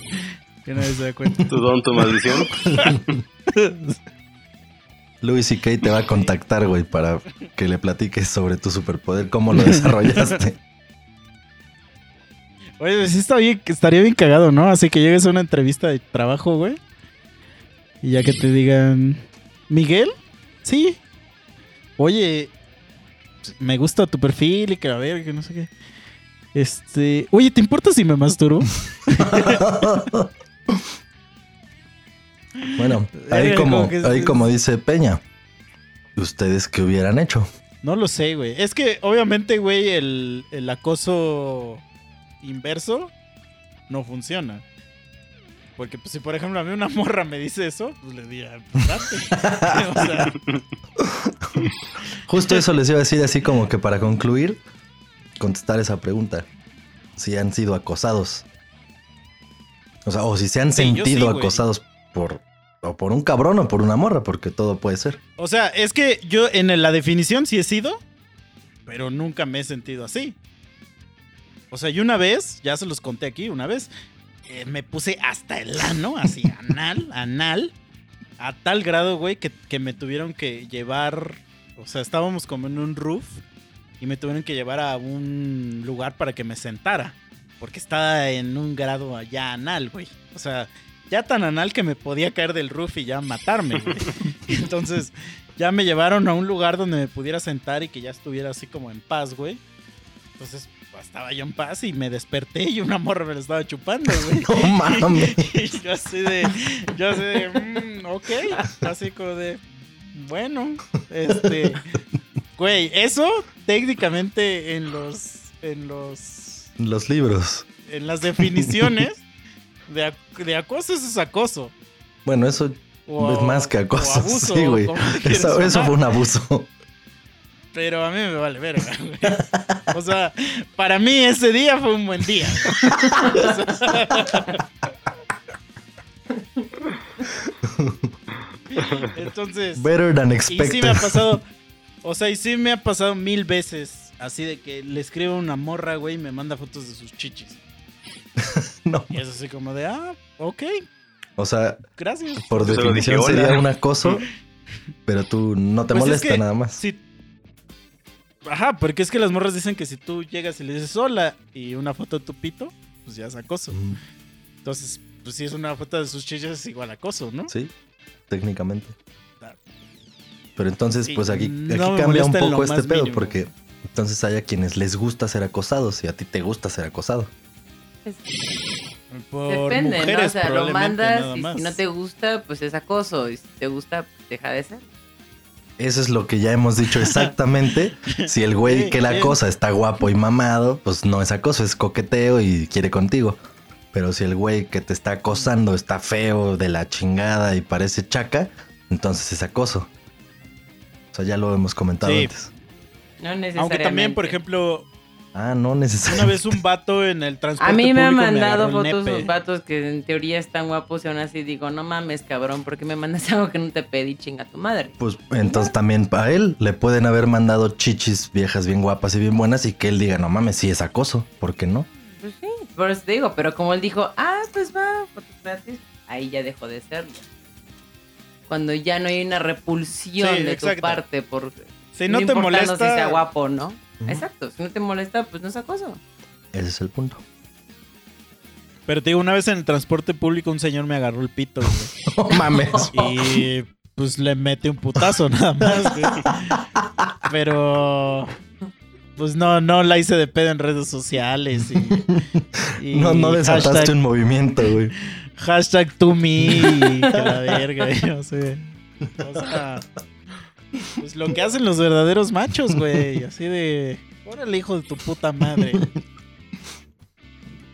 S4: Que nadie se da cuenta.
S5: Tu don, tu maldición.
S2: Louis C.K. te va a contactar, güey, para que le platiques sobre tu superpoder, cómo lo desarrollaste.
S4: Oye, sí está bien, estaría bien cagado, ¿no? Así que llegues a una entrevista de trabajo, güey. Y ya que te digan, ¿Miguel? Sí. Oye, me gusta tu perfil y que a ver, que no sé qué. Este, oye, ¿te importa si me masturbo?
S2: Bueno, ahí como, ahí como dice Peña, ¿ustedes qué hubieran hecho?
S4: No lo sé, güey. Es que obviamente, güey, el, el acoso inverso no funciona. Porque pues, si por ejemplo a mí una morra me dice eso, pues le diría, pues date.
S2: Justo eso les iba a decir así como que para concluir, contestar esa pregunta. Si han sido acosados. O sea, o si se han
S4: Sí,
S2: sentido
S4: sí,
S2: acosados por, o por un cabrón o por una morra, porque todo puede ser.
S4: O sea, es que yo en la definición sí he sido, pero nunca me he sentido así. O sea, y una vez, ya se los conté aquí, una vez eh, me puse hasta el ano, así, anal, anal, a tal grado, güey, que, que me tuvieron que llevar, o sea, estábamos como en un roof y me tuvieron que llevar a un lugar para que me sentara, porque estaba en un grado allá anal, güey. O sea, ya tan anal que me podía caer del roof y ya matarme, güey. Entonces, ya me llevaron a un lugar donde me pudiera sentar y que ya estuviera así como en paz, güey. Entonces, estaba yo en paz y me desperté y una morra me lo estaba chupando, güey.
S2: No mames.
S4: Y yo así de, yo así de, mm, ok, así como de, bueno, este, güey, eso técnicamente en los, en los,
S2: Los libros.
S4: en las definiciones de, de acoso, eso es acoso.
S2: Bueno, eso
S4: O-
S2: es más que acoso.
S4: abuso,
S2: sí, güey. Eso, fue un abuso.
S4: Pero a mí me vale verga, güey. O sea, para mí ese día fue un buen día. O sea, Entonces,
S2: Better than
S4: y
S2: expected.
S4: sí me ha pasado, o sea, y sí me ha pasado mil veces, así de que le escribo a una morra, güey, y me manda fotos de sus chichis.
S2: No.
S4: Y es así como de, ah, ok,
S2: O sea,
S4: gracias.
S2: por definición sería un acoso, pero tú no te
S4: Pues es
S2: molesta
S4: que
S2: nada más.
S4: si- Ajá, porque es que las morras dicen que si tú llegas y le dices hola y una foto de tu pito, pues ya es acoso.
S2: Mm,
S4: Entonces, pues si es una foto de sus chichas es igual acoso, ¿no?
S2: Sí, técnicamente.
S4: Claro.
S2: Pero entonces,
S4: Sí,
S2: pues aquí, aquí cambia un poco este pedo,
S4: mínimo.
S2: porque entonces hay a quienes les gusta ser acosados y a ti te gusta ser acosado.
S3: Es-
S4: Por
S3: Depende, ¿no? O
S4: mujeres,
S3: sea, lo mandas y si no te gusta, pues es acoso. Y si te gusta, pues deja de ser.
S2: Eso es lo que ya hemos dicho exactamente. si el güey que la acosa está guapo y mamado, pues no es acoso, es coqueteo y quiere contigo. Pero si el güey que te está acosando está feo, de la chingada y parece chaca, entonces es acoso. O sea, ya lo hemos comentado
S4: Sí.
S2: antes.
S3: No necesariamente.
S4: Aunque también, por ejemplo,
S2: Ah, no
S4: una
S2: necesariamente.
S4: vez un vato en el transporte
S3: A mí me han mandado fotos de vatos que en teoría están guapos y aún así digo, no mames, cabrón, ¿por qué me mandas algo que no te pedí, chinga tu madre?
S2: Pues entonces también a él le pueden haber mandado chichis viejas bien guapas y bien buenas y que él diga, no mames, sí es acoso, ¿por qué no?
S3: Pues sí, por eso te digo, pero como él dijo, ah, pues va, fotos gratis, ahí ya dejó de serlo. Cuando ya no hay una repulsión
S4: Sí,
S3: de
S4: exacto.
S3: tu parte por
S4: Si no te
S3: importando
S4: molesta,
S3: si sea guapo o Exacto, si no te molesta, pues no es acoso.
S2: Ese es el punto.
S4: pero te digo, una vez en el transporte público un señor me agarró el pito, güey.
S2: No mames.
S4: Y pues le mete un putazo nada más, güey. Pero pues no, no la hice de pedo en redes sociales y, y
S2: no, no desataste
S4: hashtag,
S2: un movimiento, güey.
S4: hashtag to me y que la verga, y no sé. O sea, pues lo que hacen los verdaderos machos, güey. Así de, órale, hijo de tu puta madre.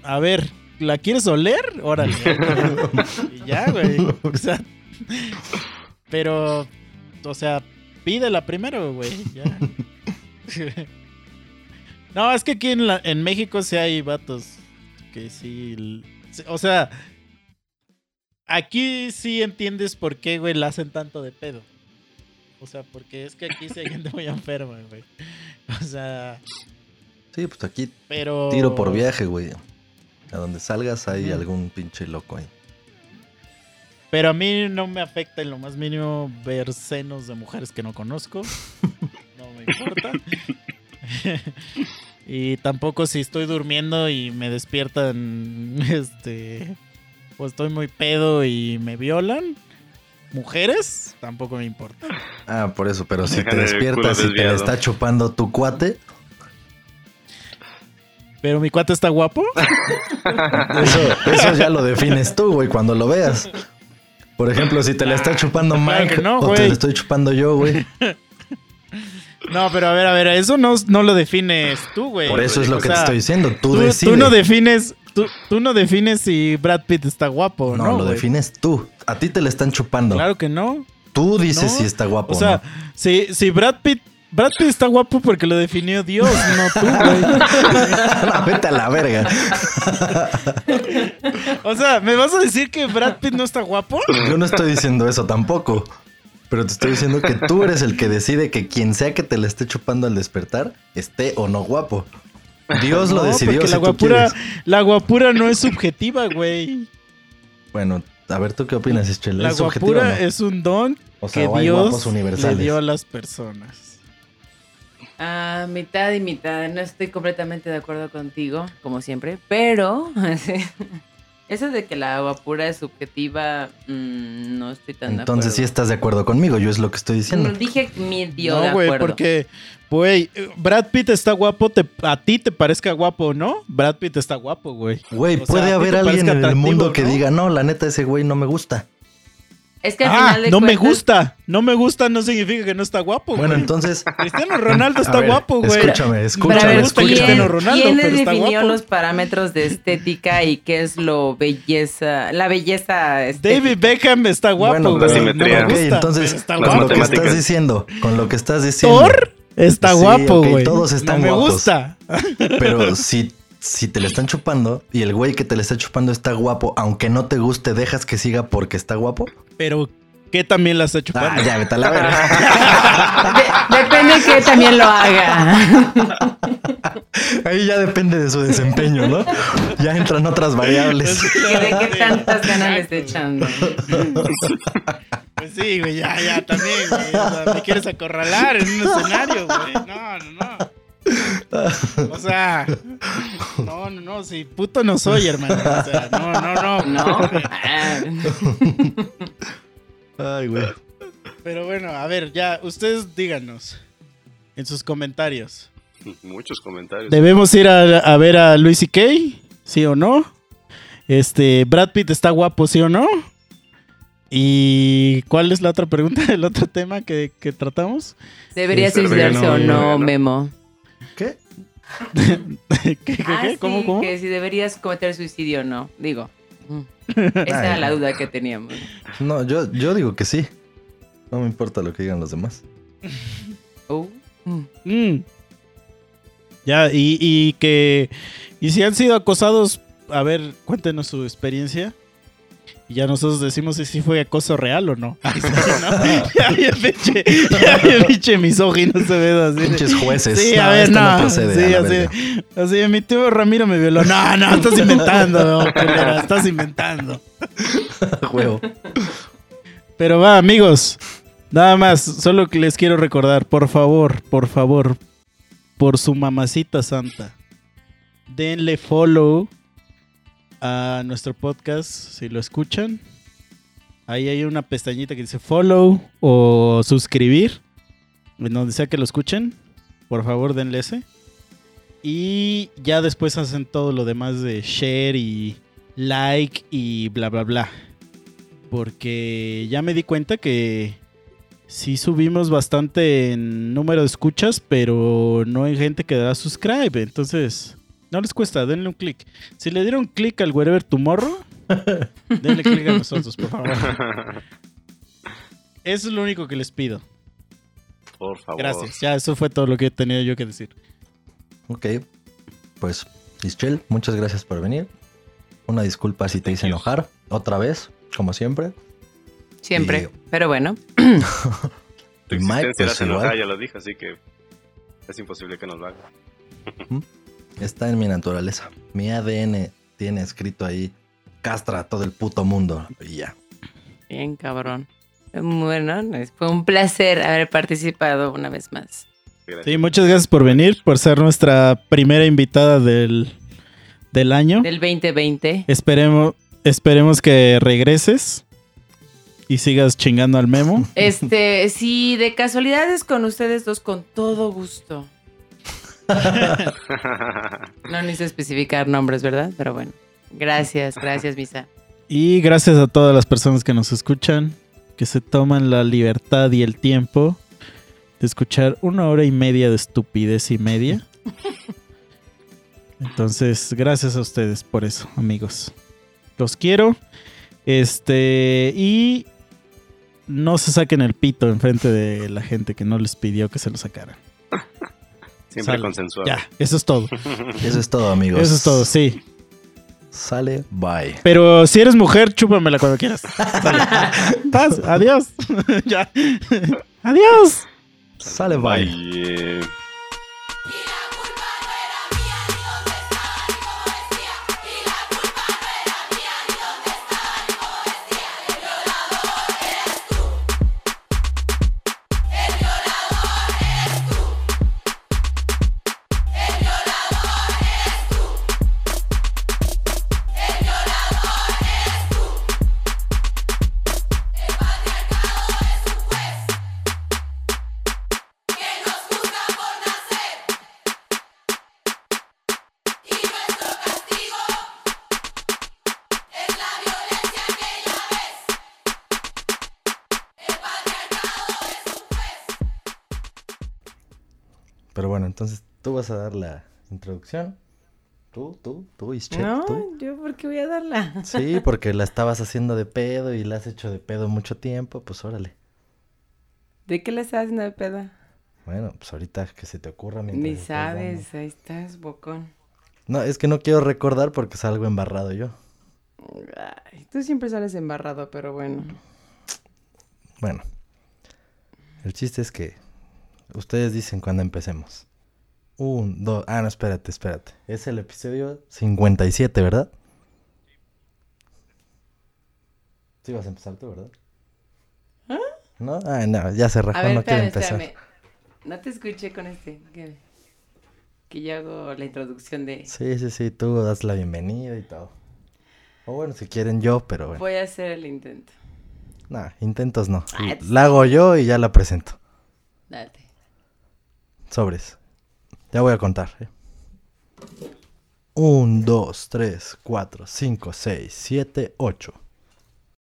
S4: A ver, ¿la quieres oler? Órale. Y ya, güey. O sea, pero, o sea, pídela primero, güey. Ya. No, es que aquí en, México sí hay vatos que sí, O sea, aquí sí entiendes por qué, güey, la hacen tanto de pedo. O sea, porque es que aquí sí hay gente muy enferma, güey. O sea,
S2: Sí, pues aquí
S4: pero.
S2: tiro por viaje, güey. A donde salgas hay algún pinche loco ahí.
S4: Pero a mí no me afecta en lo más mínimo ver senos de mujeres que no conozco. No me importa. y tampoco si estoy durmiendo y me despiertan, este, o estoy muy pedo y me violan. Mujeres, tampoco me importa.
S2: Ah, por eso, pero si te despiertas y te la está chupando tu cuate,
S4: Pero mi cuate está guapo.
S2: eso, eso ya lo defines tú, güey, cuando lo veas. Por ejemplo, si te la está chupando Mike
S4: no,
S2: o te la estoy chupando yo, güey.
S4: No, pero a ver, a ver, eso no, no lo defines tú, güey.
S2: Por eso es lo
S4: O
S2: que
S4: sea,
S2: te estoy diciendo. Tú,
S4: Tú,
S2: decides.
S4: tú no defines, tú, tú no defines si Brad Pitt está guapo,
S2: No,
S4: ¿no?
S2: lo defines tú. A ti te la están chupando.
S4: Claro que no.
S2: Tú dices
S4: No.
S2: si está guapo
S4: O sea,
S2: no.
S4: si, si Brad Pitt Brad Pitt está guapo porque lo definió Dios, no tú, güey.
S2: No, vete a la verga.
S4: O sea, ¿me vas a decir que Brad Pitt no está guapo?
S2: Yo no estoy diciendo eso tampoco. Pero te estoy diciendo que tú eres el que decide que quien sea que te la esté chupando al despertar esté o no guapo. Dios lo
S4: No,
S2: decidió. si
S4: la
S2: tú
S4: guapura, la guapura no es subjetiva, güey.
S2: Bueno, a ver, ¿tú qué opinas, Ischel?
S4: La
S2: ¿Es
S4: guapura
S2: no?
S4: es un don
S2: O sea,
S4: que Dios le dio a las personas.
S3: Ah, mitad y mitad. No estoy completamente de acuerdo contigo, como siempre. Pero eso de que la agua pura es subjetiva, mm, no estoy tan de
S2: Entonces sí
S3: acuerdo.
S2: estás de acuerdo conmigo, yo es lo que estoy diciendo.
S3: No dije medio de
S4: No, güey,
S3: acuerdo.
S4: porque, güey, Brad Pitt está guapo, te- a ti te parezca guapo o no, Brad Pitt está guapo, güey.
S2: Güey,
S4: sea,
S2: puede
S4: ¿a ti
S2: haber alguien en el mundo que
S4: no?
S2: diga, no, la neta ese güey no me gusta.
S3: Es que al
S4: Ah,
S3: final de
S4: no me gusta. No me gusta no significa que no está guapo,
S2: Bueno,
S4: güey.
S2: entonces,
S4: Cristiano Ronaldo está
S2: ver,
S4: guapo, güey.
S2: Escúchame,
S3: Pero a
S2: escúchame,
S3: ver,
S2: escúchame.
S4: Cristiano
S3: ¿quién,
S4: Ronaldo,
S3: quién
S4: pero está
S3: definió
S4: guapo.
S3: los parámetros de estética y qué es lo belleza, la belleza estética?
S4: David Beckham está guapo,
S2: Bueno,
S4: güey.
S5: la
S4: No me
S2: Ok,
S4: gusta,
S2: entonces,
S4: está
S5: Las
S2: con
S4: guapo.
S2: lo que estás diciendo, con lo que estás diciendo.
S4: Thor está
S2: Sí,
S4: guapo,
S2: ok,
S4: güey.
S2: todos están
S4: no me
S2: guapos.
S4: gusta.
S2: Pero si, si te le están chupando y el güey que te le está chupando está guapo, aunque no te guste, dejas que siga porque está guapo.
S4: Pero ¿qué también la está chupando?
S2: Ah, ya, vete a la verga.
S3: De- depende que también lo haga.
S2: Ahí ya depende de su desempeño, ¿no? Ya entran otras variables.
S3: ¿Y de qué tantas ganas le esté echando?
S4: Pues sí, güey, ya, ya, también, güey. O sea, me quieres acorralar en un escenario, güey. No, no, no. O sea, no, no, no, sí, puto no soy, hermano. O sea, no, no, no.
S3: ¿No?
S2: Ay, güey.
S4: Pero bueno, a ver, ya, ustedes díganos en sus comentarios.
S5: Muchos comentarios.
S4: ¿Debemos ir a, a ver a Luis y Kay? ¿Sí o no? Este, Brad Pitt está guapo, ¿sí o no? ¿Y cuál es la otra pregunta, el otro tema que, que tratamos?
S3: ¿Debería suicidarse o
S5: no,
S3: no,
S5: no.
S3: Memo?
S2: ¿Qué?
S4: ¿Qué, qué, qué?
S3: Ah,
S4: ¿Cómo,
S3: sí,
S4: cómo?
S3: que si deberías cometer suicidio o no. Digo. mm. Esa era
S2: Ay.
S3: la duda que teníamos.
S2: No, yo, yo digo que sí. No me importa lo que digan los demás.
S3: Oh. Mm.
S4: Mm. Ya, y, y que. Y si han sido acosados, a ver, cuéntenos su experiencia. Y ya nosotros decimos si sí fue acoso real o no. ¿no? ya bien pinche, ya bien pinche misógino se ve así.
S2: Pinches jueces.
S4: Sí,
S2: No,
S4: a ver, no.
S2: procede.
S4: sí,
S2: a
S4: así, así, mi tío Ramiro me violó. No, no, estás inventando, no, culera, estás inventando. Pero va, amigos. Nada más, solo que les quiero recordar, por favor, por favor, por su mamacita santa, denle follow a nuestro podcast si lo escuchan. Ahí hay una pestañita que dice follow o suscribir, en donde sea que lo escuchen. Por favor, denle ese. Y ya después hacen todo lo demás de share y like y bla, bla, bla. Porque ya me di cuenta que sí subimos bastante en número de escuchas, pero no hay gente que da subscribe. Entonces, no les cuesta, denle un clic. Si le dieron clic al Wherever Tomorrow, denle clic a nosotros, por favor. Eso es lo único que les pido.
S5: Por favor.
S4: Gracias. Ya, eso fue todo lo que tenía yo que decir.
S2: Ok. Pues, Ischel, muchas gracias por venir. Una disculpa si te hice enojar. Otra vez, como siempre.
S3: Siempre.
S2: Y-
S3: Pero bueno.
S5: Tu
S2: Mike, pues,
S5: enojar, ya lo dije, así que es imposible que nos lo haga.
S2: Está en mi naturaleza. Mi ADN tiene escrito ahí. Castra a todo el puto mundo. Y ya.
S3: Bien, cabrón. Bueno, fue un placer haber participado una vez más.
S4: Sí, muchas gracias por venir, por ser nuestra primera invitada del, del año.
S3: Del 2020.
S4: Esperemos, esperemos que regreses y sigas chingando al memo.
S3: Este, si de casualidad es con ustedes dos, con todo gusto. No necesito especificar nombres, ¿verdad? Pero bueno. Gracias, gracias, Misa.
S4: Y gracias a todas las personas que nos escuchan, que se toman la libertad y el tiempo de escuchar una hora y media de estupidez y media. Entonces, gracias a ustedes por eso, amigos. Los quiero. Este, y no se saquen el pito enfrente de la gente que no les pidió que se lo sacaran.
S5: Siempre
S4: Sale.
S5: consensuado.
S4: Ya, eso es todo.
S2: Eso es todo, amigos.
S4: Eso es todo, sí.
S2: Sale, bye.
S4: Pero si eres mujer, chúpamela cuando quieras. Sale. Paz, adiós. ya. adiós.
S2: Sale, bye.
S5: Bye.
S2: Vas a dar la introducción. Tú, tú, tú, Ischet,
S3: No,
S2: tú.
S3: yo por qué voy a darla.
S2: Sí, porque la estabas haciendo de pedo y la has hecho de pedo mucho tiempo, pues órale.
S3: ¿De qué le estás haciendo de peda?
S2: Bueno, pues ahorita que se te ocurra
S3: Ni sabes, ahí estás, bocón.
S2: No, es que no quiero recordar porque salgo embarrado yo.
S3: Ay, tú siempre sales embarrado, pero bueno.
S2: Bueno, el chiste es que ustedes dicen cuando empecemos. Un, dos, ah, no, espérate, espérate. Es el episodio 57, ¿verdad? Sí, vas a empezar tú, ¿verdad? ¿No? Ah, no, ya se rajó,
S3: A ver,
S2: no quiere
S3: espérame,
S2: empezar.
S3: espérame. No te escuché con este. Que, que yo hago la introducción de...
S2: Sí, sí, sí, tú das la bienvenida y todo. O bueno, si quieren yo, pero bueno.
S3: Voy a hacer el intento.
S2: Nah, intentos no.
S3: Ah,
S2: La hago yo y ya la presento.
S3: Date.
S2: Sobres. Ya voy a contar. ¿eh? Un, dos, tres, cuatro, cinco, seis, siete, ocho.